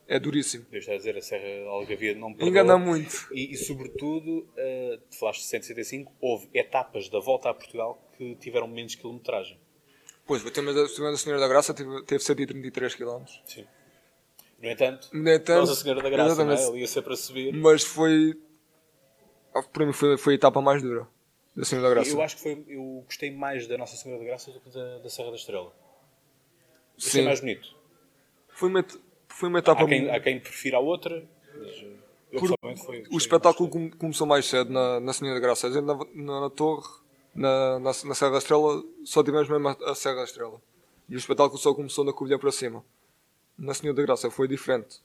é duríssimo. Deixa a dizer, a Serra Algavia não perdoa. Engana muito. E, e sobretudo, uh, te falaste de 175, houve etapas da volta a Portugal que tiveram menos quilometragem. Pois, o tema da Senhora da Graça teve, teve 133 km. Sim. No entanto, no entanto Nossa Senhora da Graça, não é? ali ia ser para subir. Mas foi, ah, para mim, foi, foi a etapa mais dura da Senhora da Graça. Eu acho que foi, eu gostei mais da Nossa Senhora da Graça do que da, da Serra da Estrela. Sim. mais bonito. Foi uma, foi uma etapa. Há quem, há quem prefira a outra, mas eu Por, foi, O espetáculo com, começou mais cedo na, na Senhora da Graça. Na, na, na Torre, na, na, na, Serra da Estrela, só tivemos mesmo a, a Serra da Estrela. E o espetáculo só começou na Covilhã para cima. Na Senhora da Graça foi diferente.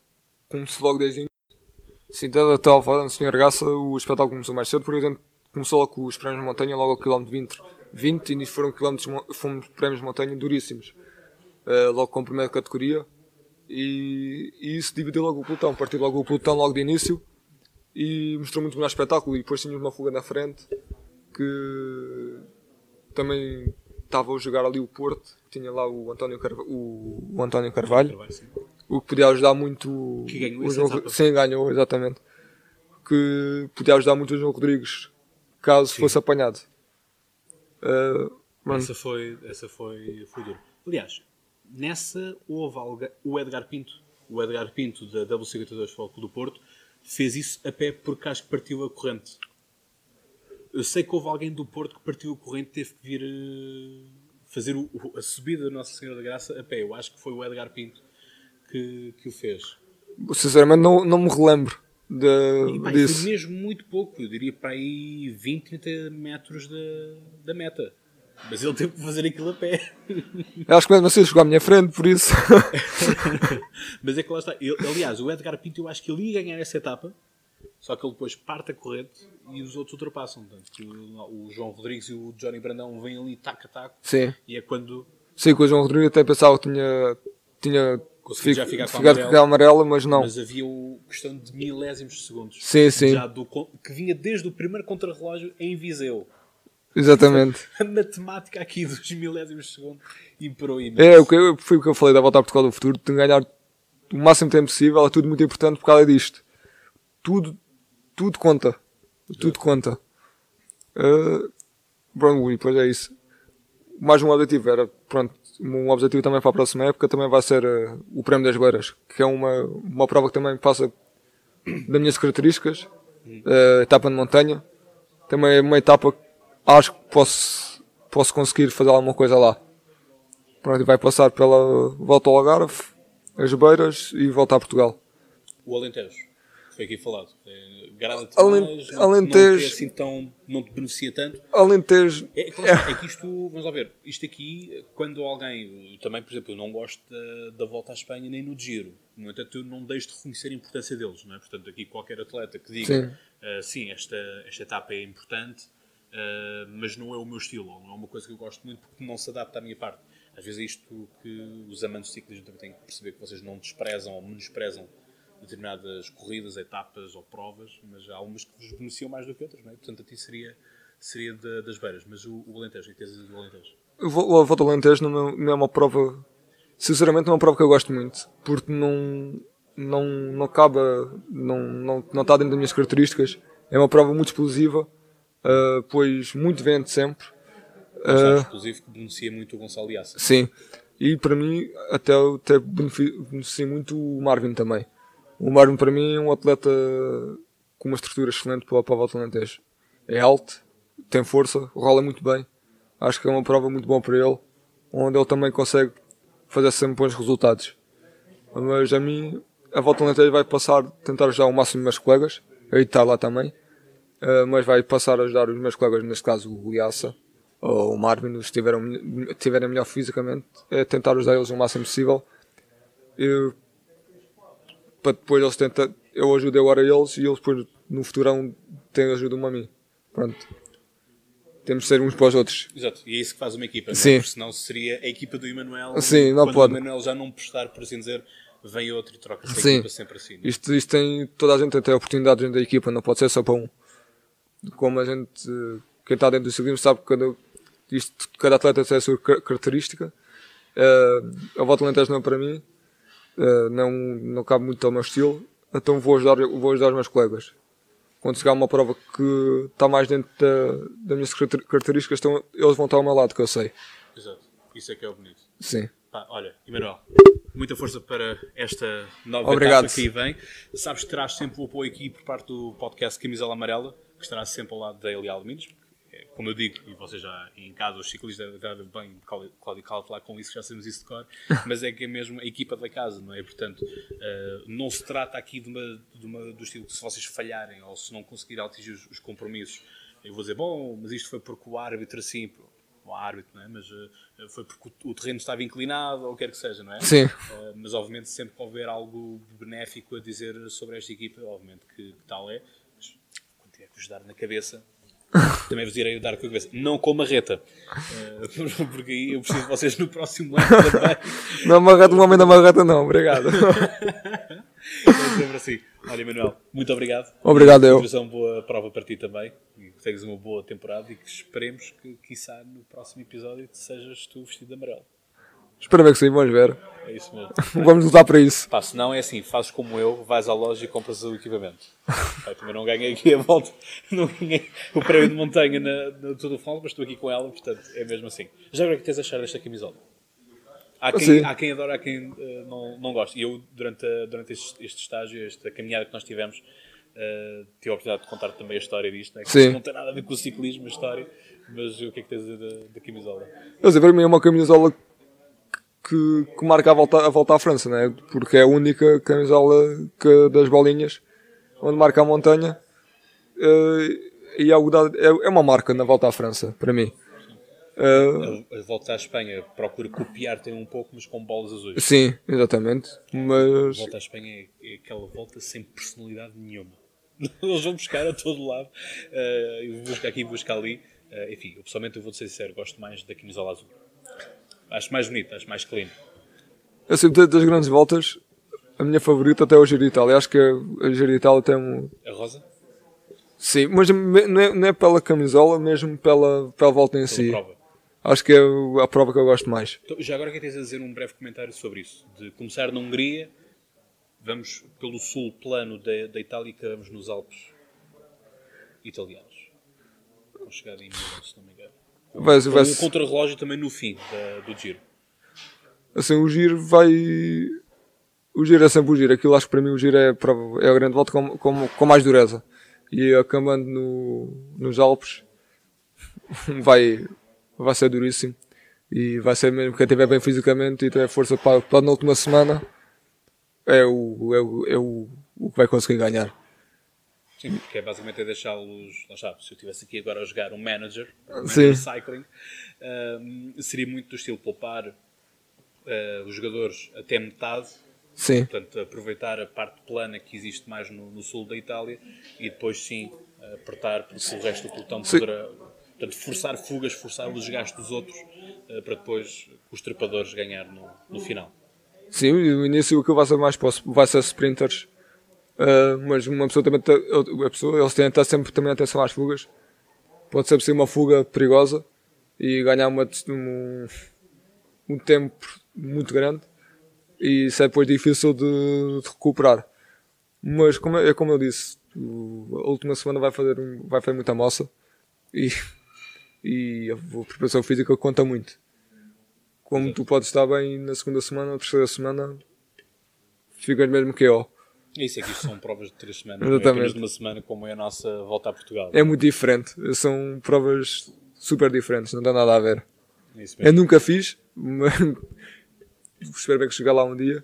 Começou logo desde Sim, até a tal na Senhora da Graça, o espetáculo começou mais cedo, a gente começou logo com os prémios de montanha, logo ao quilómetro 20, 20 e foram quilómetros, fomos prémios de montanha duríssimos. Uh, logo com a primeira categoria, e, e isso dividiu logo o pelotão, partiu logo o pelotão logo de início e mostrou muito melhor espetáculo. E depois tínhamos uma fuga na frente que também estava a jogar ali o Porto, tinha lá o António, Carva o, o António Carvalho, o que podia ajudar muito. Que ganhou o João, Sim, ganhou, exatamente. Que podia ajudar muito o João Rodrigues caso sim. fosse apanhado. Uh, essa foi, essa foi, foi duro. Aliás, nessa houve o Edgar Pinto, o Edgar Pinto da WC82 Foco do Porto, fez isso a pé porque acho que partiu a corrente. Eu sei que houve alguém do Porto que partiu a corrente e teve que vir uh, fazer o, a subida da Nossa Senhora da Graça a pé. Eu acho que foi o Edgar Pinto que, que o fez. Sinceramente, não, não me relembro de, e, disso. Foi mesmo muito pouco, eu diria para aí 20, 30 metros da, da meta. Mas ele teve que fazer aquilo a pé. Acho que mesmo assim chegou à minha frente, por isso. Mas é que lá está. Aliás, o Edgar Pinto, eu acho que ele ia ganhar essa etapa, só que ele depois parte a corrente e os outros ultrapassam. Portanto, o, o João Rodrigues e o Johnny Brandão vêm ali taco a taco. Sim. E é quando. Sim, com o João Rodrigues até pensava que tinha. tinha Fico, já ficar com a amarela, mas não. Mas havia o questão de milésimos de segundos. Sim, sim. Já do, que vinha desde o primeiro contrarrelógio em Viseu. Exatamente. A matemática aqui dos milésimos de segundo imperou imenso. É, que eu, foi o que eu falei da volta a Portugal do futuro, de ganhar o máximo tempo possível, é tudo muito importante por causa disto. Tudo, tudo conta. Tudo é. conta. Uh, pronto, depois é isso. Mais um objetivo era, pronto, um objetivo também para a próxima época também vai ser uh, o Prémio das Beiras, que é uma, uma prova que também passa das minhas características, uh, etapa de montanha. Também é uma etapa acho que posso, posso conseguir fazer alguma coisa lá. Pronto, vai passar pela volta ao Algarve, as Beiras e volta a Portugal. O Alentejo, que foi aqui falado. É, Grada-te mais, não, Alentejo, não, assim tão, não te beneficia tanto. Alentejo. É, é, é, que isto, vamos lá ver, isto aqui, quando alguém, também, por exemplo, eu não gosto da, da volta à Espanha nem no giro. No entanto, eu não deixo de reconhecer a importância deles, não é? Portanto, aqui qualquer atleta que diga, sim, uh, sim esta, esta etapa é importante, Uh, mas não é o meu estilo, não é uma coisa que eu gosto muito porque não se adapta à minha parte. Às vezes é isto que os amantes de ciclismo também têm que perceber que vocês não desprezam ou menosprezam determinadas corridas, etapas ou provas, mas há umas que vos beneficiam mais do que outras, não é? Portanto, a ti seria, seria de, das beiras, mas o, o Alentejo, e tens do Alentejo? O Volta ao Alentejo não é, não é uma prova, sinceramente, não é uma prova que eu gosto muito, porque não, não, não cabe, não, não, não está dentro das minhas características. É uma prova muito explosiva uh, pois muito vento sempre. Uh, exclusivo que beneficia muito o Gonçalo Iassa. Sim, e para mim até, até beneficia muito o Marvin também. O Marvin para mim é um atleta com uma estrutura excelente para, para a volta Alentejo. É alto, tem força, rola muito bem. Acho que é uma prova muito boa para ele, onde ele também consegue fazer sempre bons resultados. Mas a mim, a volta Alentejo vai passar, tentar ajudar o máximo meus colegas, a estar lá também, uh, mas vai passar a ajudar os meus colegas, neste caso o Iassa ou o Marvin, se estiverem, estiverem melhor fisicamente, é tentar ajudar eles o máximo possível. E, para depois eles tentar, eu ajudo agora eles e eles depois no futuro têm ajuda-me a mim. Pronto. Temos de ser uns para os outros. Exato, e é isso que faz uma equipa, Sim. Porque senão seria a equipa do Emanuel. Sim, não quando pode. o Emanuel já não prestar, por assim dizer, vem outro e troca-se a Sim. equipa sempre assim. não é? Isto, isto tem. Toda a gente tem oportunidades dentro da equipa, não pode ser só para um. Como a gente. Quem está dentro do ciclismo sabe que cada, isto, cada atleta tem a sua car- característica. Uh, a volta Alentejo não é para mim, uh, não, não cabe muito ao meu estilo, então vou ajudar, vou ajudar os meus colegas. Quando chegar uma prova que está mais dentro da, das minhas caracter- características, então eles vão estar ao meu lado, que eu sei. Exato, isso é que é o bonito. Sim. Pá, olha, Emanuel, muita força para esta nova Obrigado. etapa que aí vem. Sabes que terás sempre o apoio aqui por parte do podcast Camisola Amarela, que estará sempre ao lado da Elial Domingos. É, Como eu digo, e vocês já em casa, os ciclistas devem bem, Cláudio Cala falar com isso, já sabemos isso de cor, mas é que é mesmo a equipa da casa, não é? Portanto, eh, não se trata aqui de uma, de uma- do estilo que se vocês falharem ou se não conseguirem atingir os, os compromissos, eu vou dizer, bom, mas isto foi porque o árbitro assim, o árbitro, não é? Mas eh, foi porque o, o terreno estava inclinado ou o que quer que seja, não é? Sim. Uh, mas obviamente sempre que houver algo benéfico a dizer sobre esta equipa, obviamente que, que tal é, mas quando tiver que vos dar na cabeça, também vos irei dar com a cabeça. Não com marreta, uh, porque aí eu preciso de vocês no próximo ano também. Não amarrata, um homem da marreta, não, obrigado. É sempre assim. Olha, Manuel, muito obrigado. Obrigado, eu. Uma boa prova para ti também. E que tenhas uma boa temporada e que esperemos que, quiçá, no próximo episódio sejas tu vestido de amarelo. Espero ver que sim, vamos ver. É isso mesmo. Vamos lutar para isso. Pá, se não é assim, fazes como eu, vais à loja e compras o equipamento. Pá, também não ganhei aqui a volta, não ganhei o prémio de montanha na, na Tour France, mas estou aqui com ela, portanto é mesmo assim. Já agora o que tens a achar desta camisola? Há quem, Sim. há quem adora, há quem eh, não, não gosta. E eu, durante, a- durante este, este estágio, esta caminhada que nós tivemos, eh, tive a oportunidade de contar também a história disto. Né? Que. Não tem nada a ver com o ciclismo, a história, mas o que é que tens a dizer da, da camisola? Quer dizer, para mim é uma camisola que, que marca a volta, a volta à França, né? porque é a única camisola que, das bolinhas onde marca a montanha eh, e é, algo da- é, é uma marca na volta à França, para mim. Eh, A, a volta à Espanha procura copiar-te um pouco, mas com bolas azuis. sim, exatamente. A Mas volta à Espanha é, é aquela volta sem personalidade nenhuma. Eles vão buscar a todo lado. eh, eu vou buscar aqui, vou buscar ali. Eh, enfim, eu, pessoalmente, eu vou ser sincero, gosto mais da camisola azul. Acho mais bonito, acho mais clean. assim, das grandes voltas, a minha favorita até é o Giro de Itália. Acho que a Giro de Itália tem um. A rosa, Sim, mas não é, não é pela camisola, mesmo pela, pela volta em pela si. prova. Acho que é a prova que eu gosto mais. Então, já agora que tens a dizer um breve comentário sobre isso. De começar na Hungria, vamos pelo sul plano da, da Itália e acabamos nos Alpes italianos. Com chegada em Milão, se não me engano. Vai, vai, um contrarrelógio também no fim da- do giro. assim, o giro vai. O giro é sempre o giro. Aquilo acho que para mim o giro é, a prova- é a grande volta com, com, com mais dureza. E acabando no, nos Alpes vai, vai ser duríssimo. E vai ser mesmo quem estiver bem fisicamente e tiver força para, para na última semana é o, é, o, é o, o que vai conseguir ganhar. Sim, porque é basicamente é deixá-los. Lá está, se eu estivesse aqui agora a jogar um manager, um manager cycling, ahm, seria muito do estilo poupar ah, os jogadores até metade, Sim, portanto, aproveitar a parte plana que existe mais no, no sul da Itália e depois sim apertar, porque o resto do pelotão poderá. Portanto, forçar fugas, forçar o desgaste dos outros ah, para depois os trepadores ganhar no, no final. sim, o início aquilo vai ser mais poss- vai ser sprinters. Uh, mas uma pessoa também tem, a pessoa, eles têm de estar sempre também atenção às fugas. Pode sempre ser uma fuga perigosa e ganhar uma, um, um tempo muito grande e isso é depois difícil de, de recuperar. Mas como, é como eu disse, a última semana vai fazer, vai fazer muita moça e e a preparação física conta muito. Como tu podes estar bem na segunda semana ou terceira semana, ficas mesmo que ó. Isso é que isto são provas de três semanas, não é apenas de uma semana como é a nossa volta a Portugal. É muito diferente, são provas super diferentes, não dá nada a ver. Eu nunca fiz, mas espero bem que chegar lá um dia,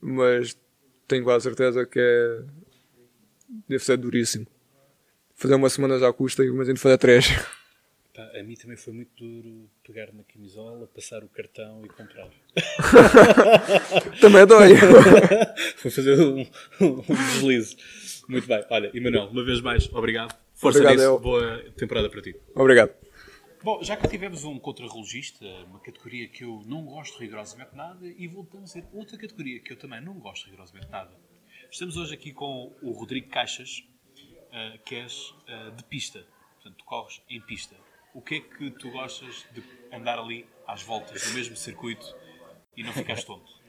mas tenho quase certeza que é. deve ser duríssimo. Fazer uma semana já custa, imagino fazer três. Pá, a mim também foi muito duro pegar na camisola, passar o cartão e comprar. também dói. foi fazer um, um, deslize. Muito bem. Olha, Emanuel, uma vez mais, obrigado. Força obrigado, nisso. Eu. Boa temporada para ti. Obrigado. Bom, já que tivemos um contrarrelogista, uma categoria que eu não gosto rigorosamente nada, e voltamos a ter outra categoria que eu também não gosto rigorosamente nada. Estamos hoje aqui com o Rodrigo Caixas, uh, que és uh, de pista. Portanto, tu corres em pista o que é que tu gostas de andar ali às voltas no mesmo circuito e não ficares tonto?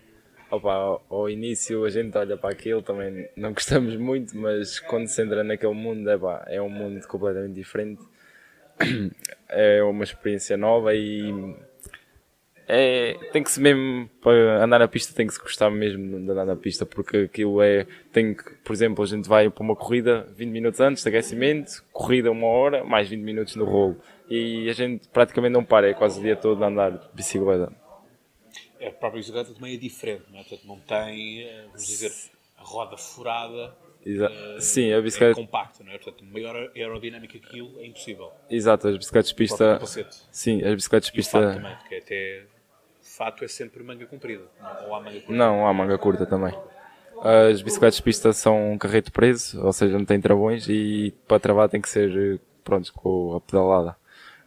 Opa, ao início a gente olha para aquilo, também não gostamos muito, mas quando se entra naquele mundo, é, é um mundo completamente diferente. É uma experiência nova e é, tem que se mesmo, para andar na pista, tem que se gostar mesmo de andar na pista, porque aquilo é, tem que, por exemplo, a gente vai para uma corrida 20 minutos antes de aquecimento, corrida uma hora, mais 20 minutos no rolo e a gente praticamente não para, é quase o dia todo a andar de bicicleta. A própria bicicleta também é diferente, não é? Portanto, não tem, eh, vamos dizer, a roda furada. Exa uh, Sim, a bicicleta. É compacta, não é? Portanto, maior aerodinâmica que aquilo é impossível. Exato, as bicicletas de pista. Sim, as bicicletas de pista. E o fato também, porque até. Fato é sempre manga comprida, não? ou há manga curta? Não, há manga curta também. As bicicletas de pista são um carreto preso, ou seja, não tem travões e para travar tem que ser pronto, com a pedalada.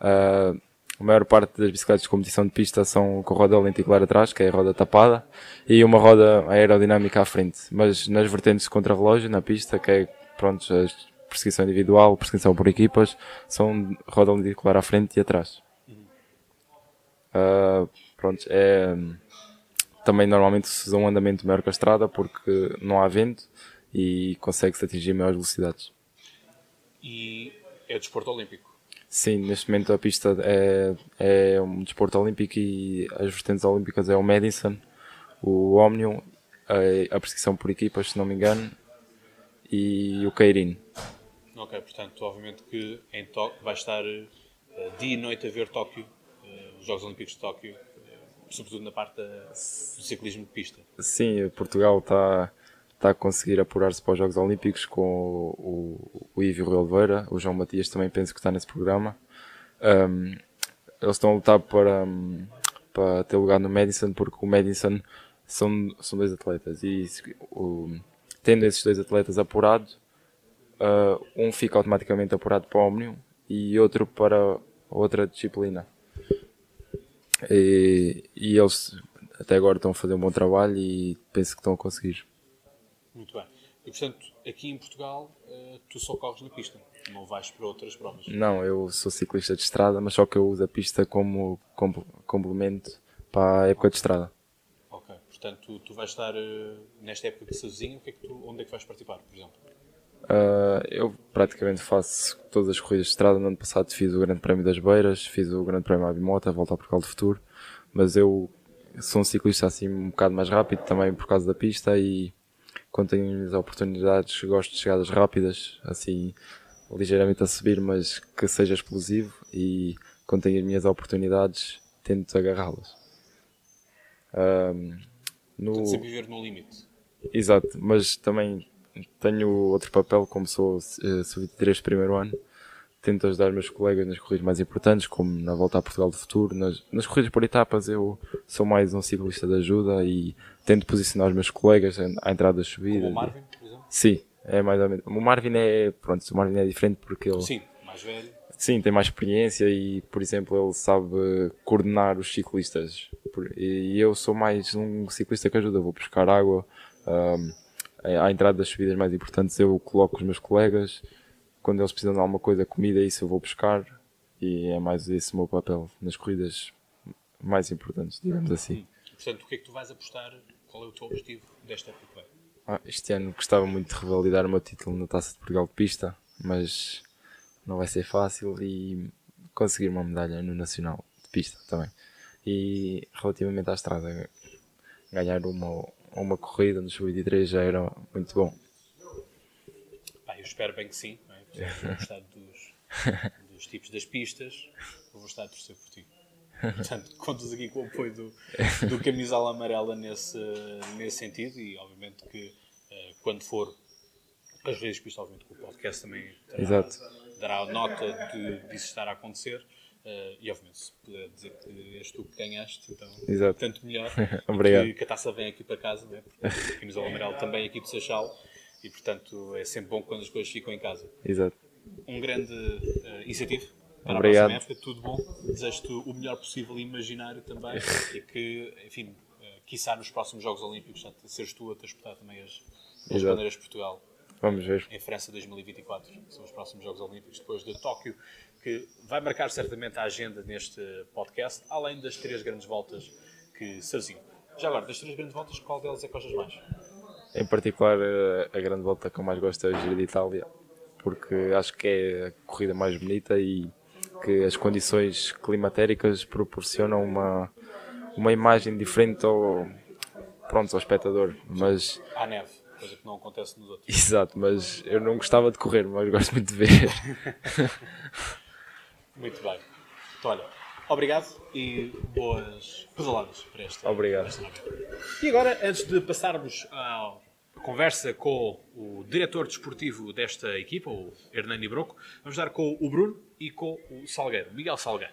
Uh, a maior parte das bicicletas de competição de pista são com roda lenticular atrás, que é a roda tapada, e uma roda aerodinâmica à frente. Mas nas vertentes de contrarrelógio, na pista, que é, pronto, a perseguição individual, perseguição por equipas, são roda lenticular à frente e atrás. Uh, pronto, é, também normalmente se usa um andamento maior que a estrada porque não há vento e consegue-se atingir maiores velocidades. E é desporto olímpico? Sim, neste momento a pista é, é um desporto olímpico e as vertentes olímpicas é o Madison, o Omnium, a, a perseguição por equipas, se não me engano, e o Keirin. Ok, portanto, obviamente que em Tóquio vai estar uh, dia e noite a ver Tóquio, uh, os Jogos Olímpicos de Tóquio, uh, sobretudo na parte da, do ciclismo de pista. Sim, Portugal está está a conseguir apurar-se para os Jogos Olímpicos com o, o, o Ivo Oliveira, o João Matias também penso que está nesse programa. Um, eles estão a lutar para, um, para ter lugar no Madison porque o Madison são, são dois atletas e o, tendo esses dois atletas apurados, uh, um fica automaticamente apurado para o Omnium e outro para outra disciplina. E, e eles até agora estão a fazer um bom trabalho e penso que estão a conseguir. Muito bem. E portanto, aqui em Portugal, uh, tu só corres na pista, não vais para outras provas? Não, eu sou ciclista de estrada, mas só que eu uso a pista como complemento para a época de estrada. Ok, portanto, tu, tu vais estar uh, nesta época sozinho, que é que tu, onde é que vais participar, por exemplo? Uh, eu praticamente faço todas as corridas de estrada. No ano passado fiz o Grande Prémio das Beiras, fiz o Grande Prémio Abimota, volta ao Portugal do Futuro, mas eu sou um ciclista assim um bocado mais rápido também por causa da pista e quando tenho as oportunidades, gosto de chegadas rápidas, assim, ligeiramente a subir, mas que seja explosivo e quando tenho as minhas oportunidades, tento agarrá-las. Um, no... sempre viver no limite. Exato, mas também tenho outro papel, como sou uh, sub-23 primeiro ano, tento ajudar meus colegas nas corridas mais importantes, como na volta a Portugal do futuro. Nas, nas corridas por etapas eu sou mais um ciclista de ajuda e tento posicionar os meus colegas à entrada das subidas. Como o Marvin, por exemplo? Sim, é mais ou menos. O Marvin é, pronto, o Marvin é diferente porque ele... Sim, mais velho. Sim, tem mais experiência e, por exemplo, ele sabe coordenar os ciclistas. E eu sou mais um ciclista que ajuda, vou buscar água. Um, à entrada das subidas mais importantes eu coloco os meus colegas. Quando eles precisam de alguma coisa, comida, isso eu vou buscar. E é mais esse o meu papel nas corridas mais importantes, digamos assim. Portanto, o que é que tu vais apostar qual é o teu objetivo desta época? Ah, este ano gostava muito de revalidar o meu título na Taça de Portugal de Pista, mas não vai ser fácil e conseguir uma medalha no Nacional de pista também. E relativamente à estrada, ganhar uma, uma corrida no Sub-23 já era muito bom. Pá, eu espero bem que sim. Não é? Gostar dos, dos tipos das pistas, vou gostar de torcer por ti. Portanto, contas aqui com o apoio do, do camisola amarela nesse, nesse sentido e obviamente que uh, quando for as vezes pista, obviamente que o podcast também dará, dará nota de, disso estar a acontecer. Uh, e obviamente se puder dizer que és tu que ganhaste, então Exato. tanto melhor. Obrigado. Que, que a taça vem aqui para casa, né? porque o camisola amarelo também aqui de Seixal e portanto é sempre bom quando as coisas ficam em casa. Exato. Um grande uh, incentivo para Obrigado. a próxima época, tudo bom. Desejo-te o melhor possível imaginário também e que, enfim, uh, quiçá nos próximos Jogos Olímpicos, já seres tu a transportar também as, as bandeiras de Portugal. Vamos ver. Em França 2024, que são os próximos Jogos Olímpicos, depois de Tóquio, que vai marcar certamente a agenda neste podcast, além das três grandes voltas que se. Já agora, das três grandes voltas, qual delas é que gostas mais? Em particular, eh, a grande volta que eu mais gosto é a Gira de Itália, porque acho que é a corrida mais bonita e que as condições climatéricas proporcionam uma, uma imagem diferente ao, pronto, ao espectador. Mas, Há neve, coisa que não acontece nos outros. exato, mas eu não gostava de correr, mas gosto muito de ver. Muito bem. Então, olha, obrigado e boas pedaladas para esta. Obrigado. para esta. E agora, antes de passarmos à conversa com o diretor desportivo desta equipa, o Hernani Broco, vamos dar com o Bruno e com o Salgueiro, Miguel Salgueiro.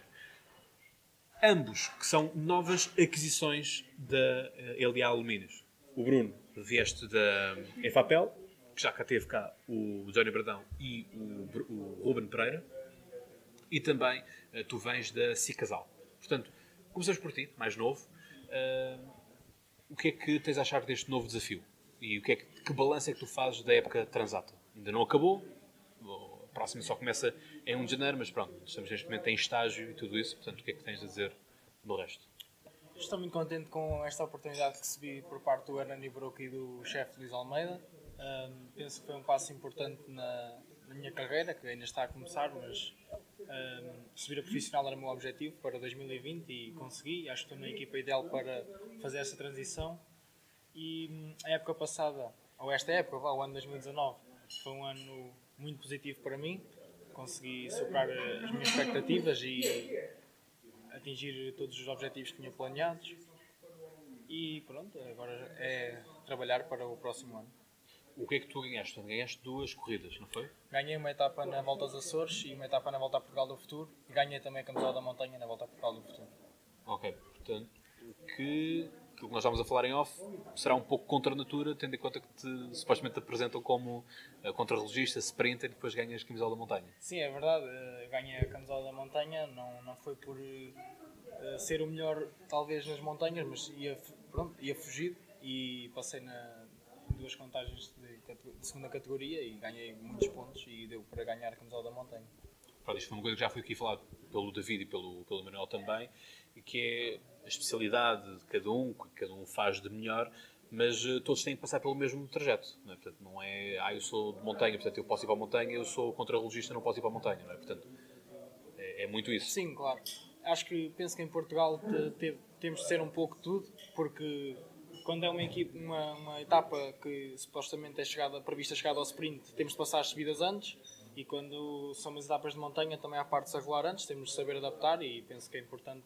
Ambos que são novas aquisições da eh, LA Alumínios. O Bruno vieste da EFAPEL, que já cá teve cá o Johnny Bradão e o, o Ruben Pereira e também eh, tu vens da Cicasal. Portanto, começamos por ti, mais novo. Ah, o que é que tens a achar deste novo desafio? E o que, é que, que balanço é que tu fazes da época transata? Ainda não acabou, o próximo só começa em 1 de janeiro, mas pronto, estamos neste momento em estágio e tudo isso, portanto, o que é que tens a dizer do resto? Estou muito contente com esta oportunidade que recebi por parte do Hernani Broco e do chefe Luís Almeida. Ahm, penso que foi um passo importante na, na minha carreira, que ainda está a começar, mas ahm, subir a profissional era o meu objetivo para 2020 e consegui. Acho que estou na equipa ideal para fazer essa transição. E hum, a época passada, ou esta época, vá, o ano 2019, foi um ano muito positivo para mim. Consegui superar as minhas expectativas e atingir todos os objetivos que tinha planeados. E pronto, agora é trabalhar para o próximo ano. O que é que tu ganhaste? Ganhaste duas corridas, não foi? Ganhei uma etapa na Volta aos Açores e uma etapa na Volta a Portugal do Futuro. E ganhei também a camisola da montanha na Volta a Portugal do Futuro. Ok, portanto, que aquilo que nós estávamos a falar em off será um pouco contra a natura, tendo em conta que te supostamente te apresentam como uh, contrarrelogista, sprinter e depois ganhas camisola da montanha. Sim, é verdade. eh, Ganhei a camisola da montanha. Não, não foi por eh, ser o melhor, talvez, nas montanhas, mas ia, pronto, ia fugido e passei na duas contagens de, de segunda categoria e ganhei muitos pontos e deu para ganhar a camisola da montanha. Pronto, isto foi uma coisa que já foi aqui falado pelo David e pelo, pelo Manuel também, e que é a especialidade de cada um, que cada um faz de melhor, mas eh, todos têm que passar pelo mesmo trajeto. Não é? Portanto, não é, ah, eu sou de montanha, portanto eu posso ir para a montanha, eu sou contrarrelogista, não posso ir para a montanha. Não é? Portanto, é, é muito isso. Sim, claro. Acho que penso que em Portugal te- te- temos de ser um pouco tudo, porque quando é uma, equipe, uma, uma etapa que supostamente é chegada, prevista chegada ao sprint, temos de passar as subidas antes, e quando são as etapas de montanha também há partes a rolar antes, temos de saber adaptar e penso que é importante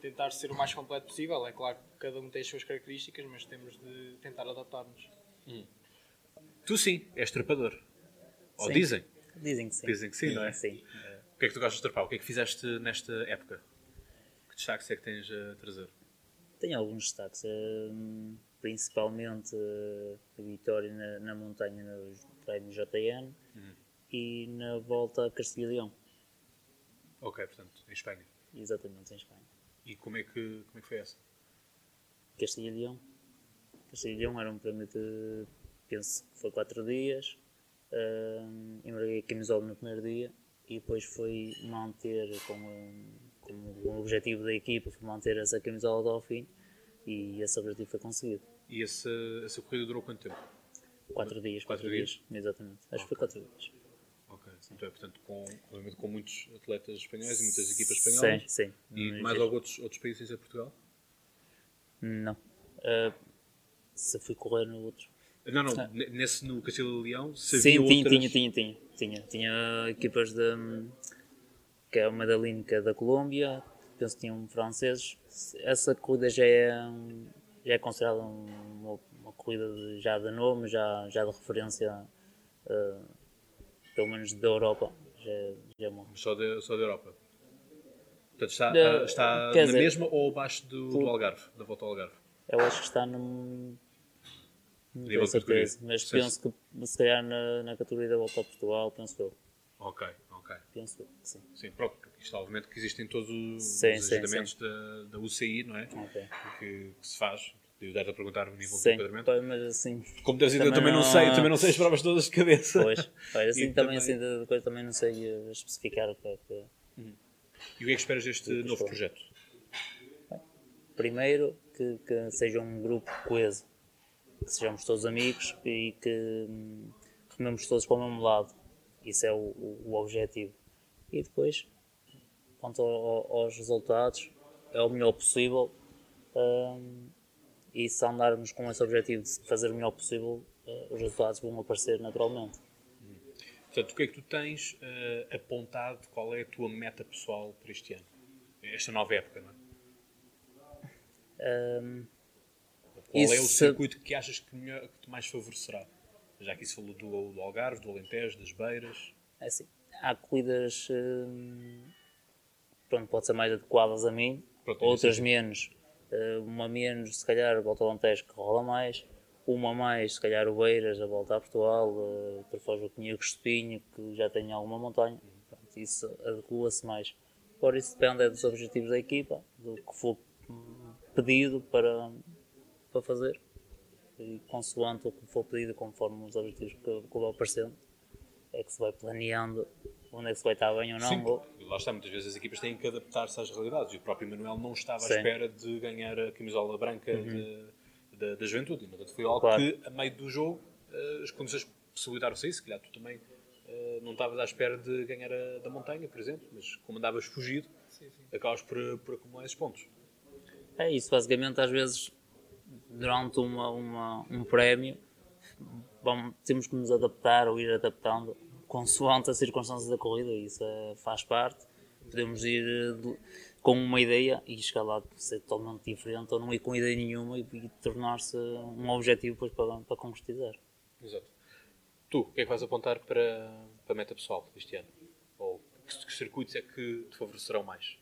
tentar ser o mais completo possível. É claro que cada um tem as suas características, mas temos de tentar adaptar-nos. Tu sim, és trepador. Ou Sim. dizem. Dizem que sim. Dizem que sim, não é? Sim. O que é que tu gostas de trepar? O que é que fizeste nesta época? Que destaques é que tens a trazer? Tenho alguns destaques, hum, principalmente eh, a vitória na, na montanha no treino JN Uhum. E na volta a Castilho e Leão, Ok, portanto, em Espanha. exatamente em Espanha. E como é que, como é que foi essa? Castilho e Leão. Castilho e Leão era um prémio de, penso que foi 4 dias, hum, embarguei a camisola no primeiro dia e depois foi manter como, como o objetivo da equipa foi manter essa camisola ao fim e esse objetivo foi conseguido. E essa, essa corrida durou quanto tempo? 4 dias, Quatro 4 dias. Exatamente. Acho que foi 4 dias. Então, portanto, com, obviamente, com muitos atletas espanhóis e muitas equipas espanholas. Sim, sim. E Mas mais é- alguns outros, outros países a Portugal? Não. Ah, se fui correr no outro. Não, não, n- nesse no Castelo e Leão, se Ah. Sim, tinha, outras... tinha, tinha, tinha, tinha. Tinha equipas de. que é uma da é da Colômbia, penso que tinham franceses. Essa corrida já é, já é considerada uma, uma corrida de- já de nome, já, já de referência, ah, pelo menos da Europa. Já, é- já uma. Só da, só da Europa. Portanto, está, Da- ah, está na dizer, mesma ou abaixo do, do Algarve, da volta ao Algarve? Eu acho que está num. Não tenho de certeza, mas Sim. penso que se calhar na, na categoria da volta a Portugal, penso eu. Ok, ok. Penso eu, sim. Sim, pronto, porque isto obviamente que existem todos os, Sim, os sim, agendamentos Da, da UCI, não é? Ok. Que, que se faz. Eu dar-te a perguntar o nível de Sim, enquadramento. pá, mas assim. Como dizer, eu também também não, não- sei, também não sei as provas todas de cabeça. Pois, pois assim também, também- assim de coisa também não sei especificar o que é que. E o que é que esperas deste Muito novo projeto? Primeiro que, que seja um grupo coeso, que sejamos todos amigos e que hum, rememos todos para o mesmo lado. Isso é o, o, o objetivo. E depois, quanto ao- ao- aos resultados, é o melhor possível. hum, e se andarmos com esse objetivo de fazer o melhor possível, eh, os resultados vão aparecer naturalmente. Portanto, o que é que tu tens eh, apontado? Qual é a tua meta pessoal para este ano? Esta nova época, não é? Hum, Qual é o circuito que achas que, melhor, que te mais favorecerá? Já que isso falou do, do Algarve, do Alentejo, das Beiras. É assim, há corridas hum, pronto, pode ser mais adequadas a mim, Pronto, outras menos. Uh, uma menos, se calhar, volta ao Alentejo que rola mais. Uma mais, se calhar, o Beiras, a volta a Portugal, uh, Troféu Joaquim Agostinho, que já tem alguma montanha. Pronto, isso adequa-se mais. Agora, isso depende é dos objetivos da equipa, do que for pedido para, para fazer. E consoante o que for pedido, conforme os objetivos que, que vão aparecendo, é que se vai planeando onde é que se vai estar bem ou não. Sim, ou- lá está, muitas vezes as equipas têm que adaptar-se às realidades. E o próprio Manuel não estava à Sim. Uhum. espera de ganhar a camisola branca de- da, da juventude. E, portanto, foi algo Claro. que, a meio do jogo, eh, as condições possibilitaram-se isso. Se calhar tu também eh, não estavas à espera de ganhar a da montanha, por exemplo, mas como andavas fugido, acabas por, por acumular esses pontos. É isso, basicamente, às vezes, durante uma, uma- um prémio, vamos, temos que nos adaptar ou ir adaptando consoante as circunstâncias da corrida, isso é- faz parte. Podemos ir eh, com uma ideia e chegar lá ser totalmente diferente, ou não ir com ideia nenhuma e, e tornar-se um objetivo depois para, para concretizar. Exato. Tu, o que é que vais apontar para, para a meta pessoal este ano? Ou que, que circuitos é que te favorecerão mais?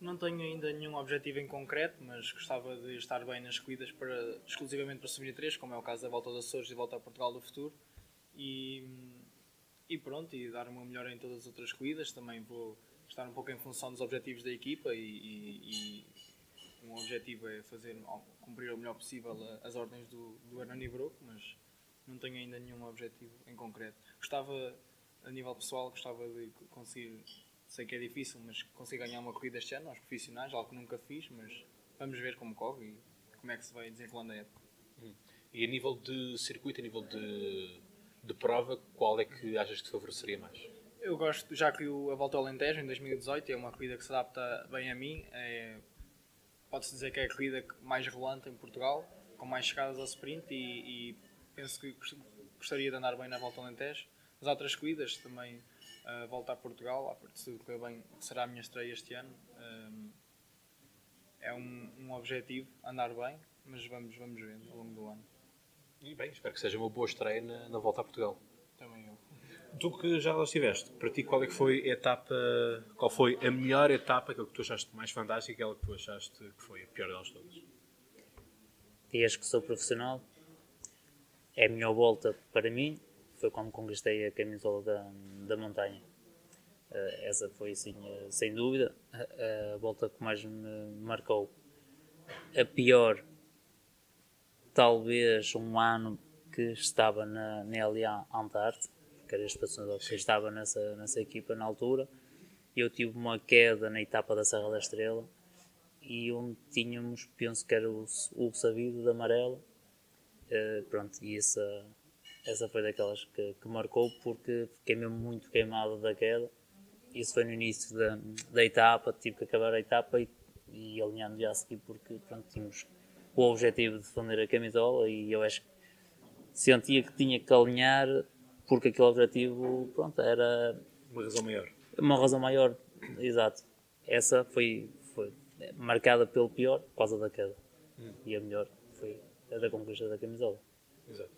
Não tenho ainda nenhum objetivo em concreto, mas gostava de estar bem nas corridas para, exclusivamente para subir 3, como é o caso da Volta dos Açores e Volta a Portugal do Futuro. E, e pronto, e dar uma melhor em todas as outras corridas. Também vou estar um pouco em função dos objetivos da equipa e, e, e um objetivo é fazer, cumprir o melhor possível as ordens do, do Hernani Broco, mas não tenho ainda nenhum objetivo em concreto. Gostava, a nível pessoal, gostava de conseguir sei que é difícil, mas consigo ganhar uma corrida este ano aos profissionais, algo que nunca fiz, mas vamos ver como corre e como é que se vai desenrolando a época. E a nível de circuito, a nível de, de prova, qual é que achas que favoreceria mais? Eu gosto, já que a Volta ao Alentejo em 2018 é uma corrida que se adapta bem a mim, é, pode-se dizer que é a corrida mais relante em Portugal, com mais chegadas ao sprint e, e penso que gost- gostaria de andar bem na Volta ao Alentejo. As outras corridas também, a Volta a Portugal, a partir de bem, será a minha estreia este ano. Hum, é um, um objetivo, andar bem, mas vamos, vamos ver ao longo do ano. E bem, espero que seja uma boa estreia na, na volta a Portugal. Também eu. Tu que já lá estiveste, para ti qual é que foi a etapa, qual foi a melhor etapa, aquela que tu achaste mais fantástica e aquela que tu achaste que foi a pior delas todas? Desde que sou profissional, é a melhor volta para mim. Foi quando conquistei a camisola da, da montanha. Eh, essa foi, sim, eh, sem dúvida, a, a volta que mais me marcou. A pior, talvez um ano que estava na, na LA Antarte, que era este patrocinador que estava nessa, nessa equipa na altura. Eu tive uma queda na etapa da Serra da Estrela e onde tínhamos, penso que era o, o sabido de amarelo. Eh, pronto, e essa, essa foi daquelas que, que marcou porque fiquei mesmo muito queimado daquela. Isso foi no início da, da etapa, tive que acabar a etapa e, e alinhando já a seguir porque pronto, tínhamos o objetivo de defender a camisola e eu acho que sentia que tinha que alinhar porque aquele objetivo pronto, era uma razão maior. Uma razão maior, exato. Essa foi, foi marcada pelo pior por causa da queda. Hum. E a melhor foi a da conquista da camisola. Exato.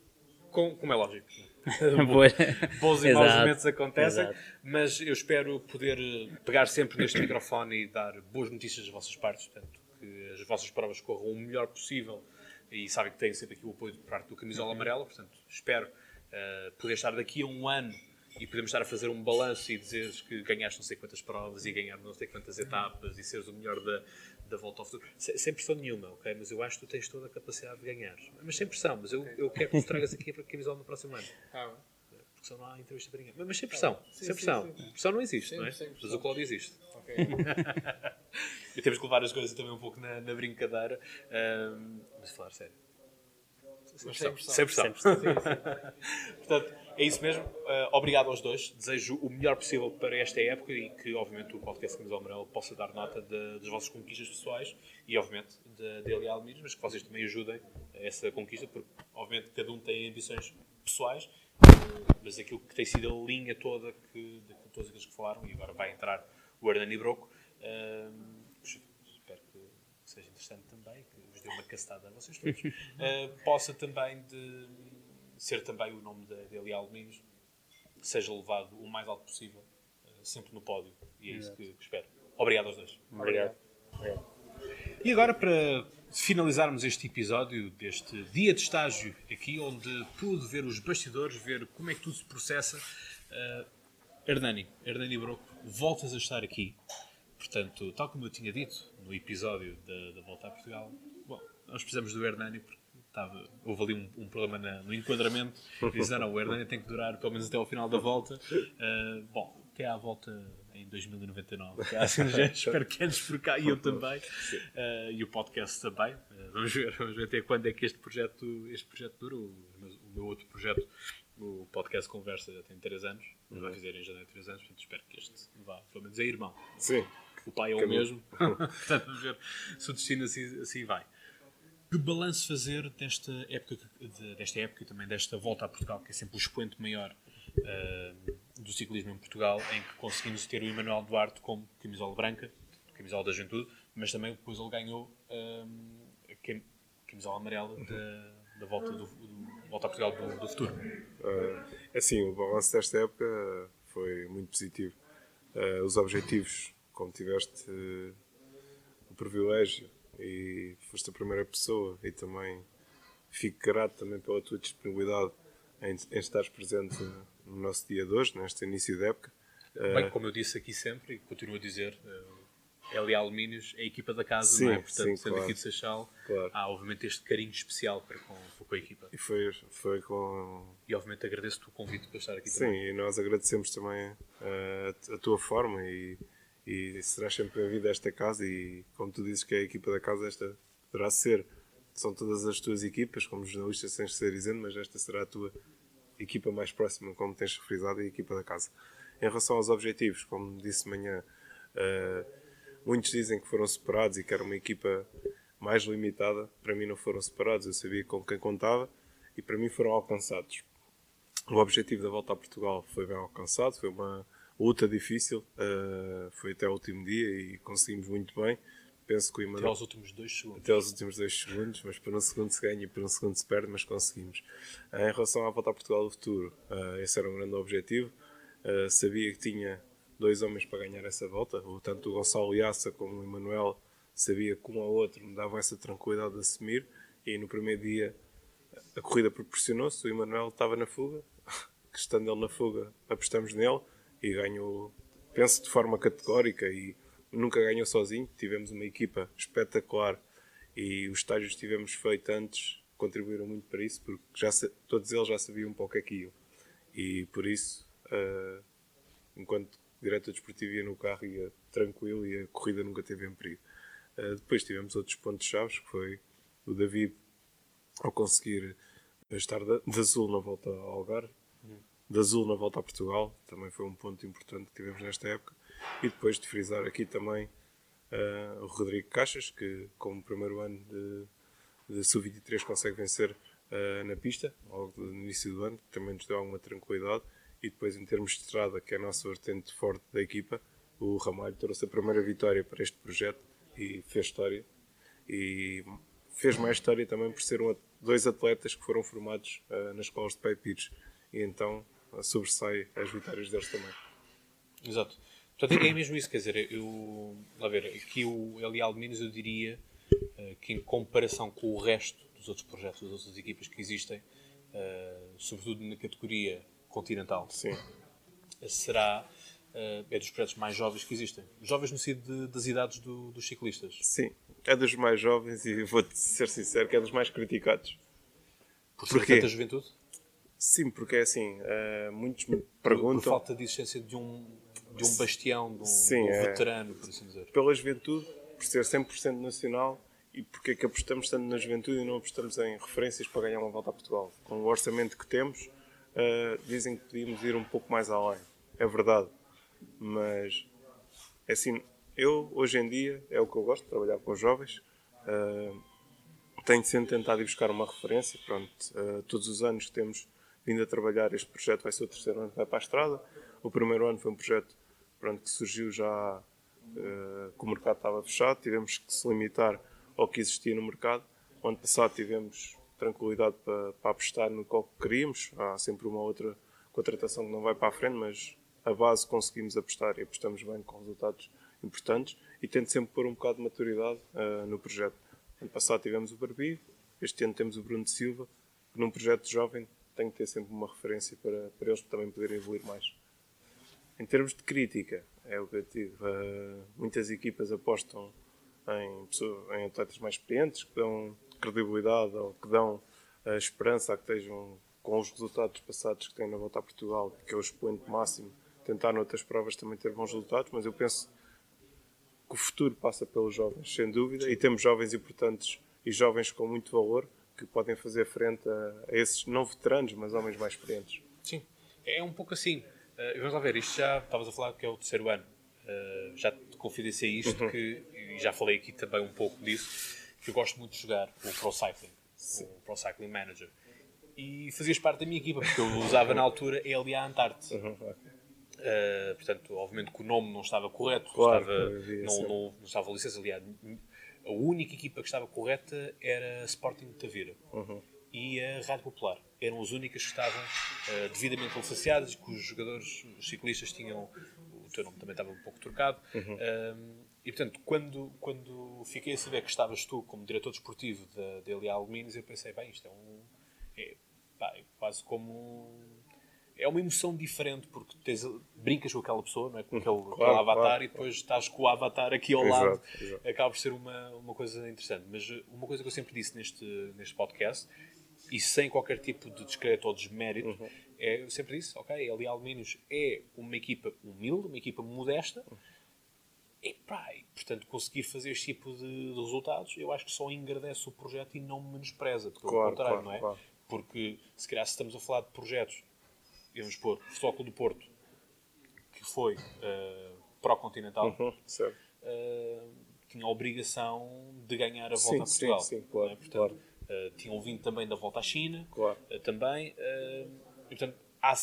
Com, como é lógico. Bons e maus momentos acontecem, Exato. mas eu espero poder eh, pegar sempre neste microfone e dar boas notícias das vossas partes, portanto, que as vossas provas corram o melhor possível e sabem que têm sempre aqui o apoio de parte do Camisola Amarela, portanto, espero uh, poder estar daqui a um ano e podemos estar a fazer um balanço e dizeres que ganhaste não sei quantas provas e ganhar não sei quantas etapas e seres o melhor da, da volta ao futuro. Sem pressão nenhuma, ok? Mas eu acho que tu tens toda a capacidade de ganhar. Mas sem pressão, mas eu, eu quero que tu tragas aqui para a camisola no próximo ano. Ah, Porque senão não há entrevista para ninguém. Mas, mas sem pressão, sim, sem pressão. Sim, sim. Pressão não existe, não é? Mas o Cláudio existe. Ok. e temos que levar as coisas também um pouco na, na brincadeira. Um, mas falar sério. Sem pressão. Sem pressão. Portanto, é isso mesmo. Uh, obrigado aos dois. Desejo o melhor possível para esta época e que, obviamente, o podcast Camisola Amarelo possa dar nota de, das vossas conquistas pessoais e, obviamente, de, de Elial Almires, mas que vocês também ajudem a essa conquista, porque, obviamente, cada um tem ambições pessoais, mas aquilo que tem sido a linha toda que, de, de todos aqueles que falaram, e agora vai entrar o Hernani Broco, uh, espero que seja interessante também, que vos dê uma castada a vocês todos, possa também de ser também o nome de Elial Domingos seja levado o mais alto possível, uh, sempre no pódio. E é isso que, que, espero. Obrigado aos dois. Obrigado. Obrigado. E agora, para finalizarmos este episódio deste dia de estágio aqui, onde pude ver os bastidores, ver como é que tudo se processa, uh, Hernani, Hernani Broco, voltas a estar aqui. Portanto, tal como eu tinha dito no episódio da, da Volta a Portugal, bom, nós precisamos do Hernani porque estava, houve ali um, um problema na, no enquadramento. E disseram, o Hernani tem que durar pelo menos até ao final da volta. Uh, bom, até à volta 2099. Assim, espero que antes por cá e eu também. Uh, e o podcast também. Uh, vamos, ver, vamos ver até quando é que este projeto, este projeto dura. O, o meu outro projeto, o podcast Conversa, já tem 3 anos. Uhum. Vai fazer em janeiro 3 anos. Portanto, espero que este vá, pelo menos é irmão. Sim. O pai é o mesmo. portanto, vamos ver se o destino assim, assim vai. Que balanço fazer desta época, desta época e também desta volta a Portugal, que é sempre o expoente maior uh, do ciclismo em Portugal, em que conseguimos ter o Emanuel Duarte como camisola branca, camisola da juventude, mas também depois ele ganhou uh, a camisola amarela da, da volta, do, do, volta a Portugal do, do futuro. Uh, assim, o balanço desta época foi muito positivo. Uh, os objetivos, como tiveste o privilégio e foste a primeira pessoa e também fico grato também pela tua disponibilidade em, em estares presente no nosso dia de hoje, neste início da época. Bem, uh, como eu disse aqui sempre e continuo a dizer, eh, LA Alumínios é a equipa da casa, sim, não é? Portanto, sim, sendo claro. aqui de Seixal, claro. há obviamente este carinho especial para com, com a equipa. E foi, foi com. E obviamente agradeço-te o convite para estar aqui sim, também. Sim, e nós agradecemos também uh, a tua forma e e serás sempre bem-vindo a esta casa e como tu dizes que é a equipa da casa esta poderá ser são todas as tuas equipas como jornalista sem ser dizendo mas esta será a tua equipa mais próxima como tens frisado a equipa da casa. Em relação aos objetivos como disse de manhã uh, muitos dizem que foram separados e que era uma equipa mais limitada. Para mim não foram separados. Eu sabia com quem contava e para mim foram alcançados. O objetivo da volta a Portugal foi bem alcançado. Foi uma luta difícil, uh, foi até o último dia e conseguimos muito bem. Penso que o Até aos últimos dois segundos. Até aos últimos dois segundos, mas por um segundo se ganha e por um segundo se perde, mas conseguimos. Uh, em relação à volta a Portugal do futuro, uh, esse era um grande objetivo. sabia que tinha dois homens para ganhar essa volta, tanto o Gonçalo Iassa como o Emanuel sabia que um ao outro me davam essa tranquilidade de assumir e no primeiro dia a corrida proporcionou-se, o Emanuel estava na fuga, que estando ele na fuga apostamos nele, e ganhou, penso de forma categórica e nunca ganhou sozinho. Tivemos uma equipa espetacular e os estágios que tivemos feito antes contribuíram muito para isso, porque já, todos eles já sabiam um pouco é que iam. E por isso, uh, enquanto diretor desportivo ia no carro, ia tranquilo e a corrida nunca teve em perigo. Uh, depois tivemos outros pontos chaves, que foi o David, ao conseguir estar de, de azul na volta ao Algarve, uhum. de azul na volta a Portugal, também foi um ponto importante que tivemos nesta época. E depois de frisar aqui também uh, o Rodrigo Caixas, que como primeiro ano de, de Sub-23 consegue vencer uh, na pista, logo no início do ano, que também nos deu alguma tranquilidade. E depois, em termos de estrada, que é a nossa vertente forte da equipa, o Ramalho trouxe a primeira vitória para este projeto e fez história. E fez mais história também por ser um, dois atletas que foram formados uh, nas escolas de Peipiros. E então sobressai as vitórias deles também. Exato. Portanto, é mesmo isso, quer dizer, eu, a ver, aqui o Eli Alminos eu diria uh, que em comparação com o resto dos outros projetos, das outras equipas que existem, uh, sobretudo na categoria continental, Sim. será uh, é dos projetos mais jovens que existem. Jovens no sentido de, das idades do, dos ciclistas. Sim, é dos mais jovens e vou-te ser sincero que é dos mais criticados. Por ser tanta juventude? Sim, porque é assim, muitos me perguntam... Por, por falta de existência de um, de um bastião, de um, Sim, de um é. veterano, por assim dizer. Pela juventude, por ser 100% nacional, e porque é que apostamos tanto na juventude e não apostamos em referências para ganhar uma volta a Portugal? Com o orçamento que temos, uh, dizem que podíamos ir um pouco mais além. É verdade. Mas, é assim, eu, hoje em dia, é o que eu gosto, trabalhar com os jovens. Uh, tenho sempre tentado ir buscar uma referência. Pronto, uh, todos os anos que temos vindo a trabalhar este projeto, vai ser o terceiro ano que vai para a estrada. O primeiro ano foi um projeto pronto, que surgiu já uh, que o mercado estava fechado, tivemos que se limitar ao que existia no mercado. O ano passado tivemos tranquilidade para, para apostar no que queríamos. Há sempre uma outra contratação que não vai para a frente, mas a base conseguimos apostar e apostamos bem com resultados importantes e tento sempre pôr um bocado de maturidade uh, no projeto. Ano passado tivemos o Barbie, este ano temos o Bruno de Silva, que num projeto jovem tem que ter sempre uma referência para, para eles também poderem evoluir mais. Em termos de crítica, é o que eu digo, uh, muitas equipas apostam em, pessoas, em atletas mais experientes, que dão credibilidade ou que dão a esperança a que estejam com os resultados passados que têm na volta a Portugal, que é o expoente máximo tentar noutras provas também ter bons resultados, mas eu penso que o futuro passa pelos jovens, sem dúvida, e temos jovens importantes e jovens com muito valor que podem fazer frente a, a esses não veteranos, mas homens mais experientes. Sim, é um pouco assim. Uh, vamos lá ver, isto já estavas a falar que é o terceiro ano. Uh, já te confidenciei isto, uhum. que, e já falei aqui também um pouco disso, que eu gosto muito de jogar o Pro Cycling, Sim. o Pro Cycling Manager. E fazias parte da minha equipa, porque eu usava na altura LA Antarte. Uhum. Uh, portanto, obviamente que o nome não estava correto, claro, estava, não, não, não, estava licença. Aliás, a única equipa que estava correta era a Sporting de Tavira uhum. e a Rádio Popular. Eram as únicas que estavam uh, devidamente licenciadas, que os jogadores, os ciclistas tinham. O teu nome também estava um pouco trocado. Uhum. Uh, e portanto, quando, quando fiquei a saber que estavas tu como diretor desportivo da, da LA Alumínios, eu pensei, bem, isto é um. É, pá, é quase como é uma emoção diferente porque tens, brincas com aquela pessoa, não é? com aquele, claro, aquele avatar claro, e depois estás com o avatar aqui ao exato, lado. Exato. Acaba por ser uma, uma coisa interessante. Mas eh, uma coisa que eu sempre disse neste, neste podcast, e sem qualquer tipo de descrédito ou desmérito, uhum. é, eu sempre disse, ok, ali Alumínios é uma equipa humilde, uma equipa modesta, e, pá, e, portanto, conseguir fazer este tipo de, de, resultados, eu acho que só engrandece o projeto e não menospreza, pelo claro, contrário, não é? Porque, se calhar, se estamos a falar de projetos vamos pôr, o Futebol do Porto, que foi uh, pró-continental, uhum, uh, tinha a obrigação de ganhar a volta sim, a Portugal. Sim, sim, claro, é? portanto, claro. Uh, tinham vindo também da volta à China, claro. uh, também. Uh, e, portanto, há,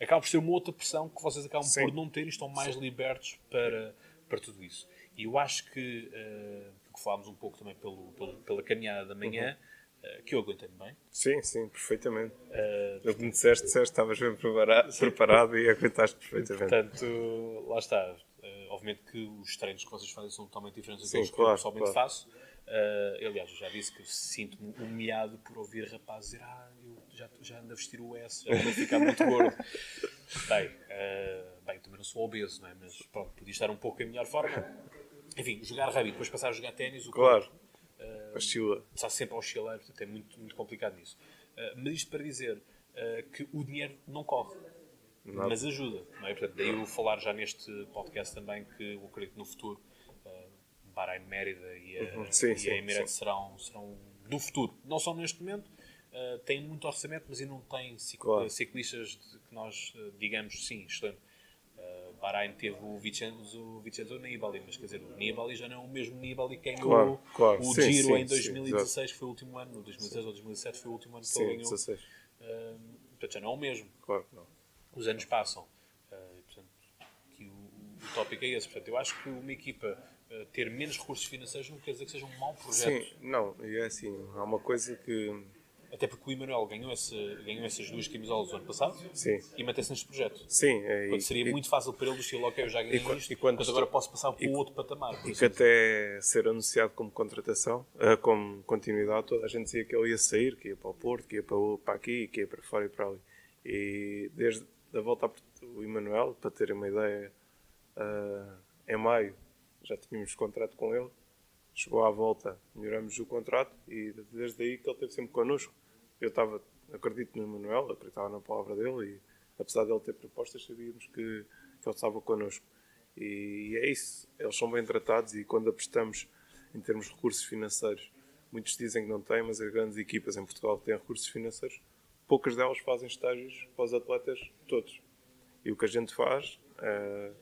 acaba por ser uma outra pressão que vocês acabam sim. por não ter e estão mais sim. libertos para, para tudo isso. E eu acho que, uh, que falámos um pouco também pelo, pelo pela caminhada da manhã, uhum eh, que eu aguentei bem. Sim, sim, perfeitamente. Uh, eu que me disseste, disseste estavas bem preparado, preparado e aguentaste perfeitamente. Portanto, lá está. Uh, obviamente que os treinos que vocês fazem são totalmente diferentes daqueles claro, que eu pessoalmente claro. faço. Uh, aliás, eu já disse que sinto-me humilhado por ouvir rapazes dizer ah, eu já, já ando a vestir o S, já a ficar muito gordo. bem, uh, bem, também não sou obeso, não é? mas pronto, podia estar um pouco em melhor forma. Enfim, jogar rugby, depois passar a jogar ténis, o claro. corpo Uh, Oscila. Está sempre a oscilar, portanto é muito, muito complicado nisso. Uh, mas isto para dizer uh, que o dinheiro não corre, Nada. mas ajuda. Não é? Portanto, daí eu falar já neste podcast também que eu acredito no futuro uh, Bahrein Mérida e a, uhum. sim, e sim, a Emirates serão, serão do futuro. Não só neste momento, uh, tem muito orçamento, mas ainda não tem claro. ciclistas de, que nós uh, digamos sim, excelente. Uh, Bahrein teve o Vincenzo, o Vincenzo Nibali, mas quer dizer, o Nibali já não é o mesmo Nibali que ganhou claro, claro. o sim, Giro sim, em 2016, sim, foi o último ano, 2016 ou 2017 foi o último ano que ele ganhou. 16. Uh, portanto, já não é o mesmo. Claro, não. Os anos passam. Uh, portanto, o, o tópico é esse. Portanto, eu acho que uma equipa ter menos recursos financeiros não quer dizer que seja um mau projeto. Sim, não, e é assim, há uma coisa que até porque o Emanuel ganhou, esse, ganhou essas duas camisolas o ano passado Sim. e mantém-se neste projeto. Sim. É, e, seria e, muito fácil para ele dizer, ok, eu já ganhei e, isto, e quando mas agora posso passar para o outro patamar. E que até ser anunciado como contratação, uh, como continuidade, toda a gente dizia que ele ia sair, que ia para o Porto, que ia para, para aqui, que ia para fora e para ali. E desde a volta o Emanuel, para terem uma ideia, uh, em maio já tínhamos contrato com ele, chegou à volta, melhoramos o contrato e desde aí que ele esteve sempre connosco eu estava, acredito no Manuel, acreditava na palavra dele e apesar dele ter propostas, sabíamos que, que ele estava connosco. E, e é isso, eles são bem tratados e quando apostamos em termos de recursos financeiros, muitos dizem que não têm, mas as grandes equipas em Portugal que têm recursos financeiros, poucas delas fazem estágios para os atletas todos. E o que a gente faz é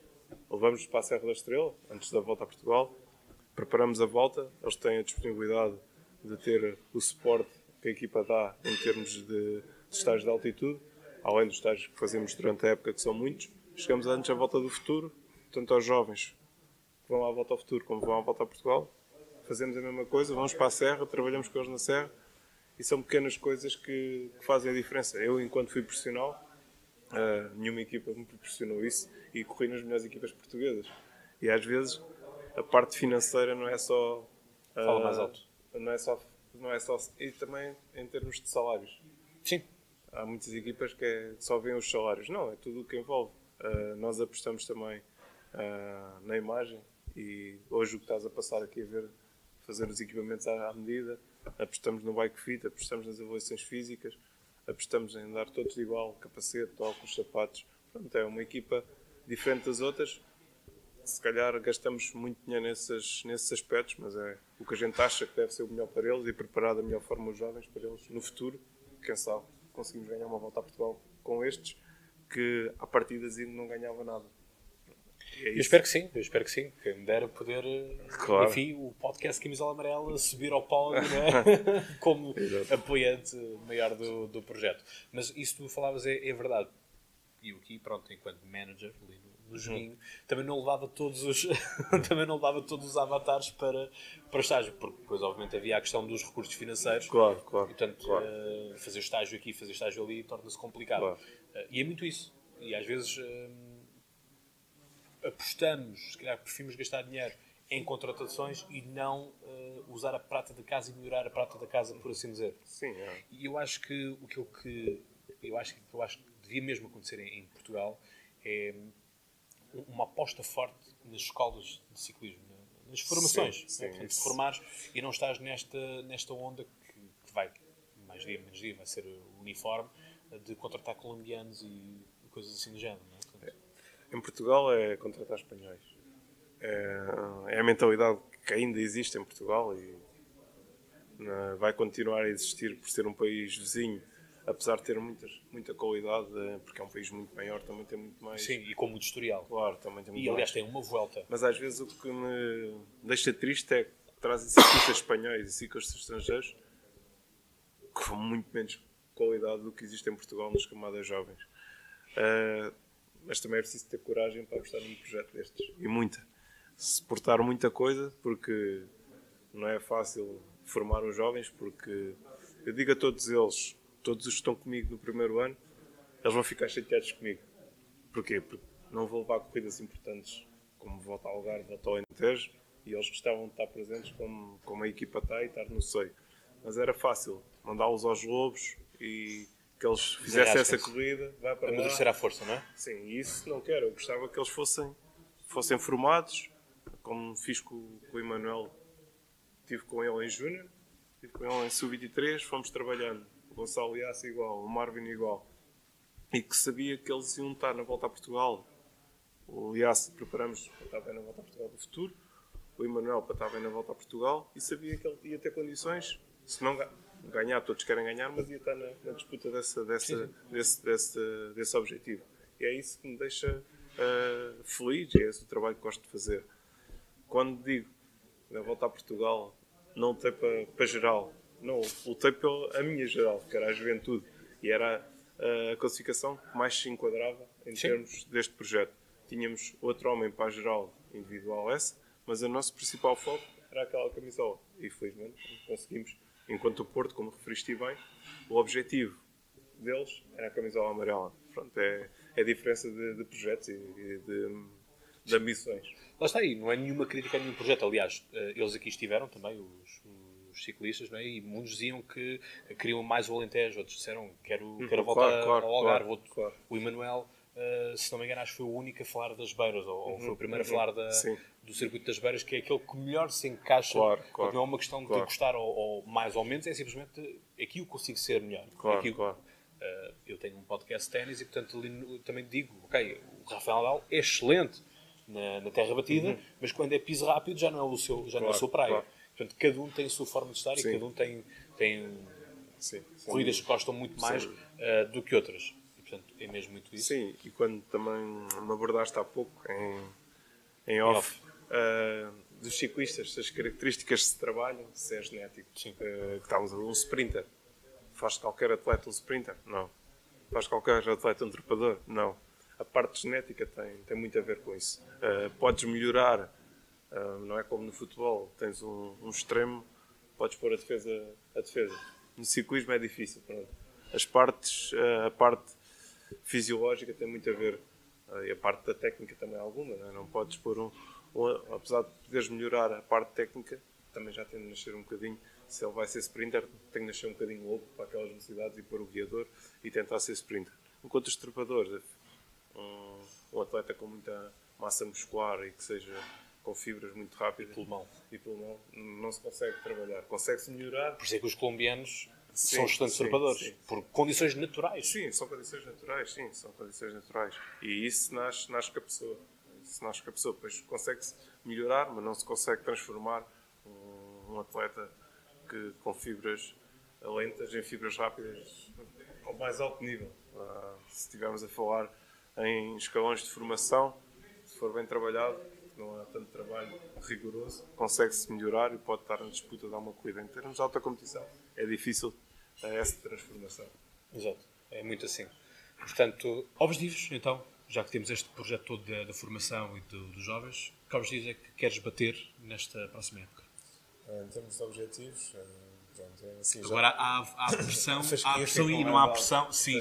levamos para a Serra da Estrela, antes da volta a Portugal, preparamos a volta, eles têm a disponibilidade de ter o suporte que a equipa dá em termos de, de estágios de altitude, além dos estágios que fazemos durante a época, que são muitos. Chegamos antes à volta do futuro, tanto aos jovens que vão à volta ao futuro como vão à volta a Portugal. Fazemos a mesma coisa, vamos para a Serra, trabalhamos com eles na Serra e são pequenas coisas que, que fazem a diferença. Eu, enquanto fui profissional, uh, nenhuma equipa me proporcionou isso e corri nas melhores equipas portuguesas. E às vezes a parte financeira não é só. Uh, Fala mais alto. Não é só não é só. E também em termos de salários. Sim. Há muitas equipas que é, só veem os salários. Não, é tudo o que envolve. Uh, nós apostamos também na imagem e hoje o que estás a passar aqui a ver, fazer os equipamentos à, à medida, apostamos no bike fit, apostamos nas avaliações físicas, apostamos em dar todos igual, capacete, óculos, sapatos. Pronto, é uma equipa diferente das outras, se calhar gastamos muito dinheiro nesses, nesses aspectos, mas é o que a gente acha que deve ser o melhor para eles e preparar da melhor forma os jovens para eles no futuro. Quem sabe conseguimos ganhar uma volta a Portugal com estes que a partida ainda não ganhava nada. É eu espero que sim, eu espero que sim. Quem me dera poder, claro. enfim, o podcast Camisola Amarela subir ao pódio né? como apoiante maior do, do projeto. Mas isso que tu falavas é, é verdade. E eu aqui, pronto, enquanto manager ali no joguinho, também não levava todos os também não levava todos os avatares para, para o estágio, porque depois obviamente havia a questão dos recursos financeiros. Claro, claro. E, portanto, claro. Uh, fazer estágio aqui, fazer estágio ali torna-se complicado. Claro. Uh, e é muito isso. E às vezes uh, apostamos, se calhar preferimos gastar dinheiro em contratações e não usar a prata da casa e melhorar a prata da casa, por assim dizer. Sim, é. E eu acho que o que eu, que, eu acho que eu acho que devia mesmo acontecer em, em Portugal é uma aposta forte nas escolas de ciclismo, nas formações. Sim, sim, Portanto, formares e não estás nesta, nesta onda que, que, vai, mais dia, menos dia, vai ser uniforme, de contratar colombianos e coisas assim do género. É? Em Portugal é contratar espanhóis. É, é, a mentalidade que ainda existe em Portugal e vai continuar a existir por ser um país vizinho apesar de ter muitas, muita qualidade, eh, porque é um país muito maior, também tem muito mais. Sim, e com muito historial. Claro, também tem muito E aliás mais. tem uma volta. Mas às vezes o que me deixa triste é que trazem ciclistas espanhóis e ciclistas estrangeiros com muito menos qualidade do que existe em Portugal nas camadas jovens. Uh, mas também é preciso ter coragem para apostar num projeto destes. E muita. Suportar muita coisa, porque não é fácil formar os jovens, porque eu digo a todos eles, todos os que estão comigo no primeiro ano, eles vão ficar chateados comigo. Porquê? Porque não vou levar corridas importantes como volta ao Algarve, volta ao Alentejo, e eles gostavam de estar presentes como, como a equipa está e estar no seio. Mas era fácil mandá-los aos lobos e que eles fizessem essa corrida, vai para Amadurecer à força, não é? Sim, isso não quero. Eu gostava que eles fossem, fossem formados, como fiz com, com o Emanuel. Estive com ele em Júnior, estive com ele em Sub-23, fomos trabalhando Gonçalo Iassa igual, o Marvin igual, e que sabia que eles iam estar na volta a Portugal. O Iassa preparamos para estar bem na volta a Portugal do futuro, o Emanuel para estar bem na volta a Portugal, e sabia que ele ia ter condições, se não, ganhar, todos querem ganhar, mas ia estar na, na disputa dessa, dessa, desse, desse, desse objetivo. E é isso que me deixa uh, feliz, é esse o trabalho que gosto de fazer. Quando digo na volta a Portugal, não lutei para, para geral, não, lutei pela a minha geral, que era a juventude, e era a classificação que mais se enquadrava em Sim. termos deste projeto. Tínhamos outro homem para a geral individual essa, mas o nosso principal foco era aquela camisola. E felizmente conseguimos, enquanto o Porto, como referiste bem, o objetivo deles era a camisola amarela. Pronto, é, é a diferença de, de projetos e de, de ambições. Lá está aí, não é nenhuma crítica a nenhum projeto. Aliás, eh, eles aqui estiveram também, os, os ciclistas, é? e muitos diziam que queriam mais o Alentejo, outros disseram quero, uhum, quero voltar claro, ao Algarve. Claro, o Emanuel, uh, se não me engano, acho que foi o único a falar das beiras, ou, uhum, foi o primeiro uhum, a falar da, do circuito das beiras, que é aquele que melhor se encaixa. Claro, claro, não é uma questão de gostar ou, ou, mais ou menos, é simplesmente aqui eu consigo ser melhor. Claro, aqui, claro. Uh, eu tenho um podcast de ténis e, portanto, ali também digo, ok, o Rafael Nadal é excelente na, na terra batida, uhum. mas quando é piso rápido já não é o seu, já claro, não é a sua praia. Claro. Portanto, cada um tem a sua forma de estar sim. e cada um tem, tem sim, corridas que gostam muito mais uh, do que outras. Portanto, é mesmo muito isso. Sim, e quando também me abordaste há pouco em, em off, uh, dos ciclistas, as características que se trabalham, se é genético, sim. Uh, que estamos a um sprinter. Faz qualquer atleta um sprinter? Não. Faz qualquer atleta um trepador? Não a parte genética tem, tem muito a ver com isso. Uh, podes melhorar, não é como no futebol, tens um, um, extremo, podes pôr a defesa, a defesa. No ciclismo é difícil. Pronto. As partes, a parte fisiológica tem muito a ver, e a parte da técnica também é alguma, não, é? não podes pôr um, um, apesar de poderes melhorar a parte técnica, também já tem de nascer um bocadinho. Se ele vai ser sprinter, tem de nascer um bocadinho louco para aquelas velocidades e pôr o guiador e tentar ser sprinter. Enquanto os trepadores, um, um atleta com muita massa muscular e que seja com fibras muito rápidas e pulmão. e pulmão, não se consegue trabalhar. Consegue-se melhorar. Por isso é que os colombianos sim, são excelentes trepadores. Por condições naturais. Sim, são condições naturais. Sim, são condições naturais. E isso nasce, nasce com a pessoa. Isso nasce com a pessoa. Depois consegue-se melhorar, mas não se consegue transformar um, um atleta que, com fibras lentas em fibras rápidas ao mais alto nível. Uh, se estivermos a falar em escalões de formação, se for bem trabalhado, não há tanto trabalho rigoroso, consegue-se melhorar e pode estar na disputa de uma corrida. Em termos de alta competição, é difícil essa transformação. Exato, é muito assim. Portanto, objetivos, então, já que temos este projeto todo da, da formação e do, dos jovens, que objetivos é que queres bater nesta próxima época? Em termos de objetivos, eh, Pronto, é assim, Agora há, há pressão, há pressão e não há pressão. Sim,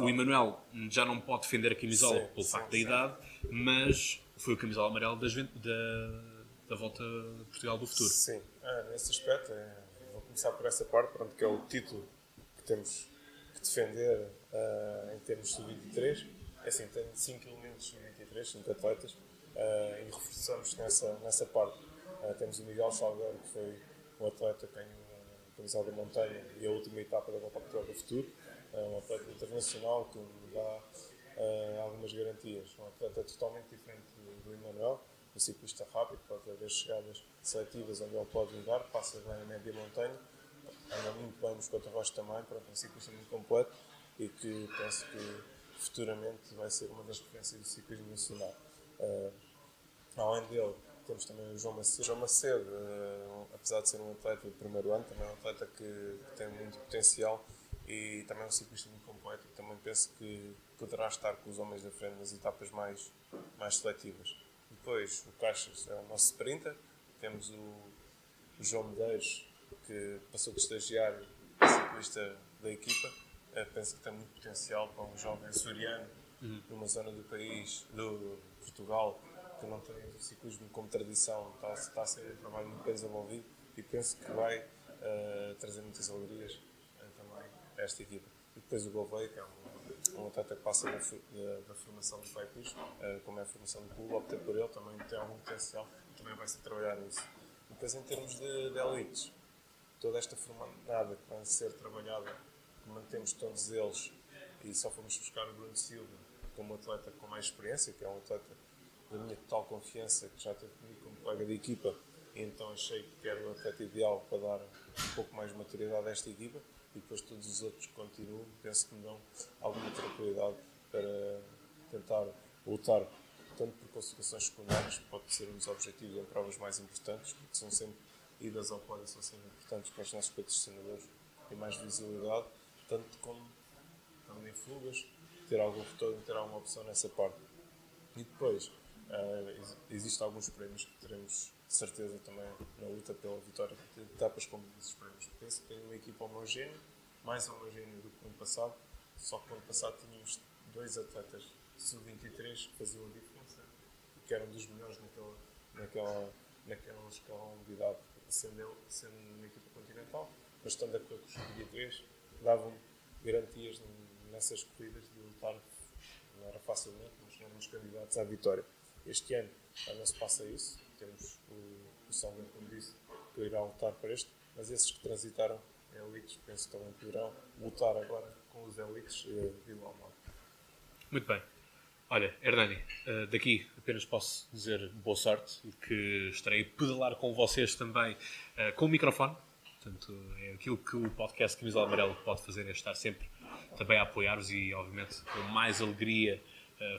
o Emanuel já não pode defender a camisola sim, pelo sim, facto sim. da idade, mas foi o camisola amarelo da, da, da volta a Portugal do futuro. Sim, é, nesse aspecto, é, vou começar por essa parte, pronto, que é o título que temos que defender uh, em termos de 23 É assim, tem 5 elementos sub-23, 5 atletas, uh, e reforçamos nessa, nessa parte. Uh, temos o Miguel Salgueiro, que foi um atleta que tem camisola da montanha e a última etapa da Volta à Portugal do Futuro. É um atleta internacional que dá algumas garantias. Um atleta totalmente diferente do, do Emanuel, um ciclista rápido, pode haver chegadas seletivas onde ele pode mudar, passa bem a média montanha, anda muito bem nos contrarrostos também, é um ciclista muito completo e que penso que futuramente vai ser uma das referências do ciclismo nacional. Uh, além dele, temos também o João Macedo. João Macedo, uh, apesar de ser um atleta de primeiro ano, também é um atleta que, que tem muito potencial e também é um ciclista muito e também penso que poderá estar com os homens da frente nas etapas mais, mais seletivas. Depois, o Caixas é o nosso sprinter. Temos o, o João Medeiros, que passou de estagiário a ciclista da equipa. Uh, penso que tem muito potencial para um jovem soriano uhum. numa zona do país, do Portugal, que não tem o ciclismo como tradição, está, está a ser um trabalho muito bem desenvolvido e penso que vai uh, trazer muitas alegrias uh, também a esta equipa. E depois o Gouveia, que é um, um atleta que passa da, da, da formação do Paipus, uh, como é a formação do clube, optei por ele, também tem algum potencial e também vai ser trabalhar nisso. Depois, em termos de, de elites, toda esta formanada que vai ser trabalhada, mantemos todos eles e só fomos buscar o Bruno Silva como atleta com mais experiência, que é um atleta da minha total confiança, que já teve comigo como colega de equipa e então achei que era o atleta ideal para dar um pouco mais de maturidade a esta equipa e depois todos os outros que continuam, penso que me dão alguma tranquilidade para tentar lutar tanto por classificações secundárias, pode ser um dos objetivos em provas mais importantes, porque são sempre idas ao pódio, são sempre importantes para os nossos patrocinadores e mais visibilidade, tanto como também fugas, ter algum retorno, ter alguma opção nessa parte. E depois, uh, existem alguns prémios que teremos certeza também na luta pela vitória de etapas como esses prémios. Penso que tem uma equipa homogénea, mais homogénea do que no passado, só que no passado tínhamos dois atletas sub-23 que faziam a diferença e que eram dos melhores naquela, naquela, naquela escala de idade, sendo, sendo uma equipa continental, mas estando a correr com os sub-23, davam garantias nessas corridas de lutar, não era facilmente, mas éramos candidatos à vitória. Este ano não se passa isso, temos o, o Salvador, como disse, que irá lutar para este, mas esses que transitaram elites, penso que também poderão lutar agora com os elites e igual modo. Muito bem. Olha, Hernani, eh, daqui apenas posso dizer boa sorte e que estarei a pedalar com vocês também eh, com o microfone. Portanto, é aquilo que o podcast Camisola Amarelo pode fazer, é estar sempre também a apoiar-vos e, obviamente, com mais alegria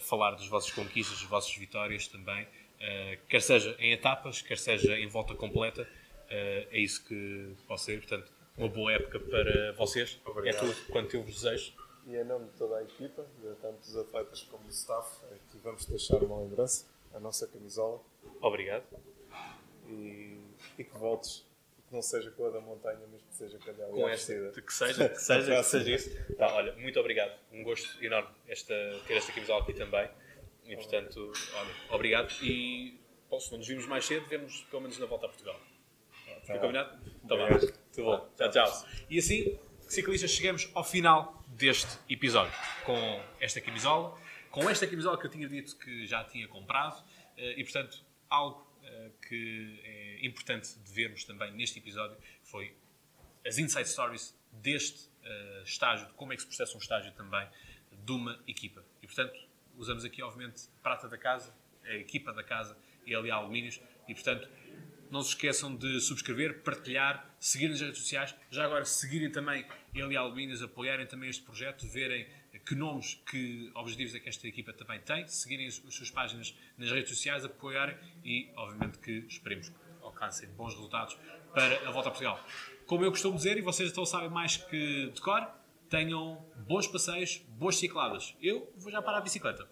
falar das vossas conquistas, das vossas vitórias também, uh, quer seja em etapas, quer seja em volta completa. Uh, é isso que posso ser. Portanto, uma boa época para vocês. Obrigado. É tudo quanto eu vos desejo. E em nome de toda a equipa, de tanto os atletas como o staff, é que vamos deixar uma lembrança, a nossa camisola. Obrigado. E, e que voltes não seja com a da montanha, mas que seja com a dela. Com esta, que seja, que seja, que seja isso. Tá, olha, muito obrigado. Um gosto enorme esta, ter esta camisola aqui também. E portanto, olha, obrigado. E bom, se não nos vimos mais cedo, vemos pelo menos na volta a Portugal. Tá Foi combinado? Tá bom. Tudo bom. Tchau, tchau. E assim, ciclistas, chegamos ao final deste episódio. Com esta camisola, com esta camisola que eu tinha dito que já tinha comprado. Eh, e portanto, algo eh, que é importante de vermos também neste episódio foi as inside stories deste uh, estágio, de como é que se processa um estágio também de uma equipa. E portanto, usamos aqui, obviamente, prata da casa, a equipa da casa ali alumínios. E portanto, não se esqueçam de subscrever, partilhar, seguir nas redes sociais. Já agora, seguirem também ele Alumínios, apoiarem também este projeto, verem que nomes, que objetivos é que esta equipa também tem, seguirem as, suas páginas nas redes sociais, apoiarem e, obviamente, que esperemos alcancem bons resultados para a volta a Portugal. Como eu costumo dizer, e vocês então sabem mais que de cor, tenham bons passeios, boas cicladas. Eu vou já parar a bicicleta.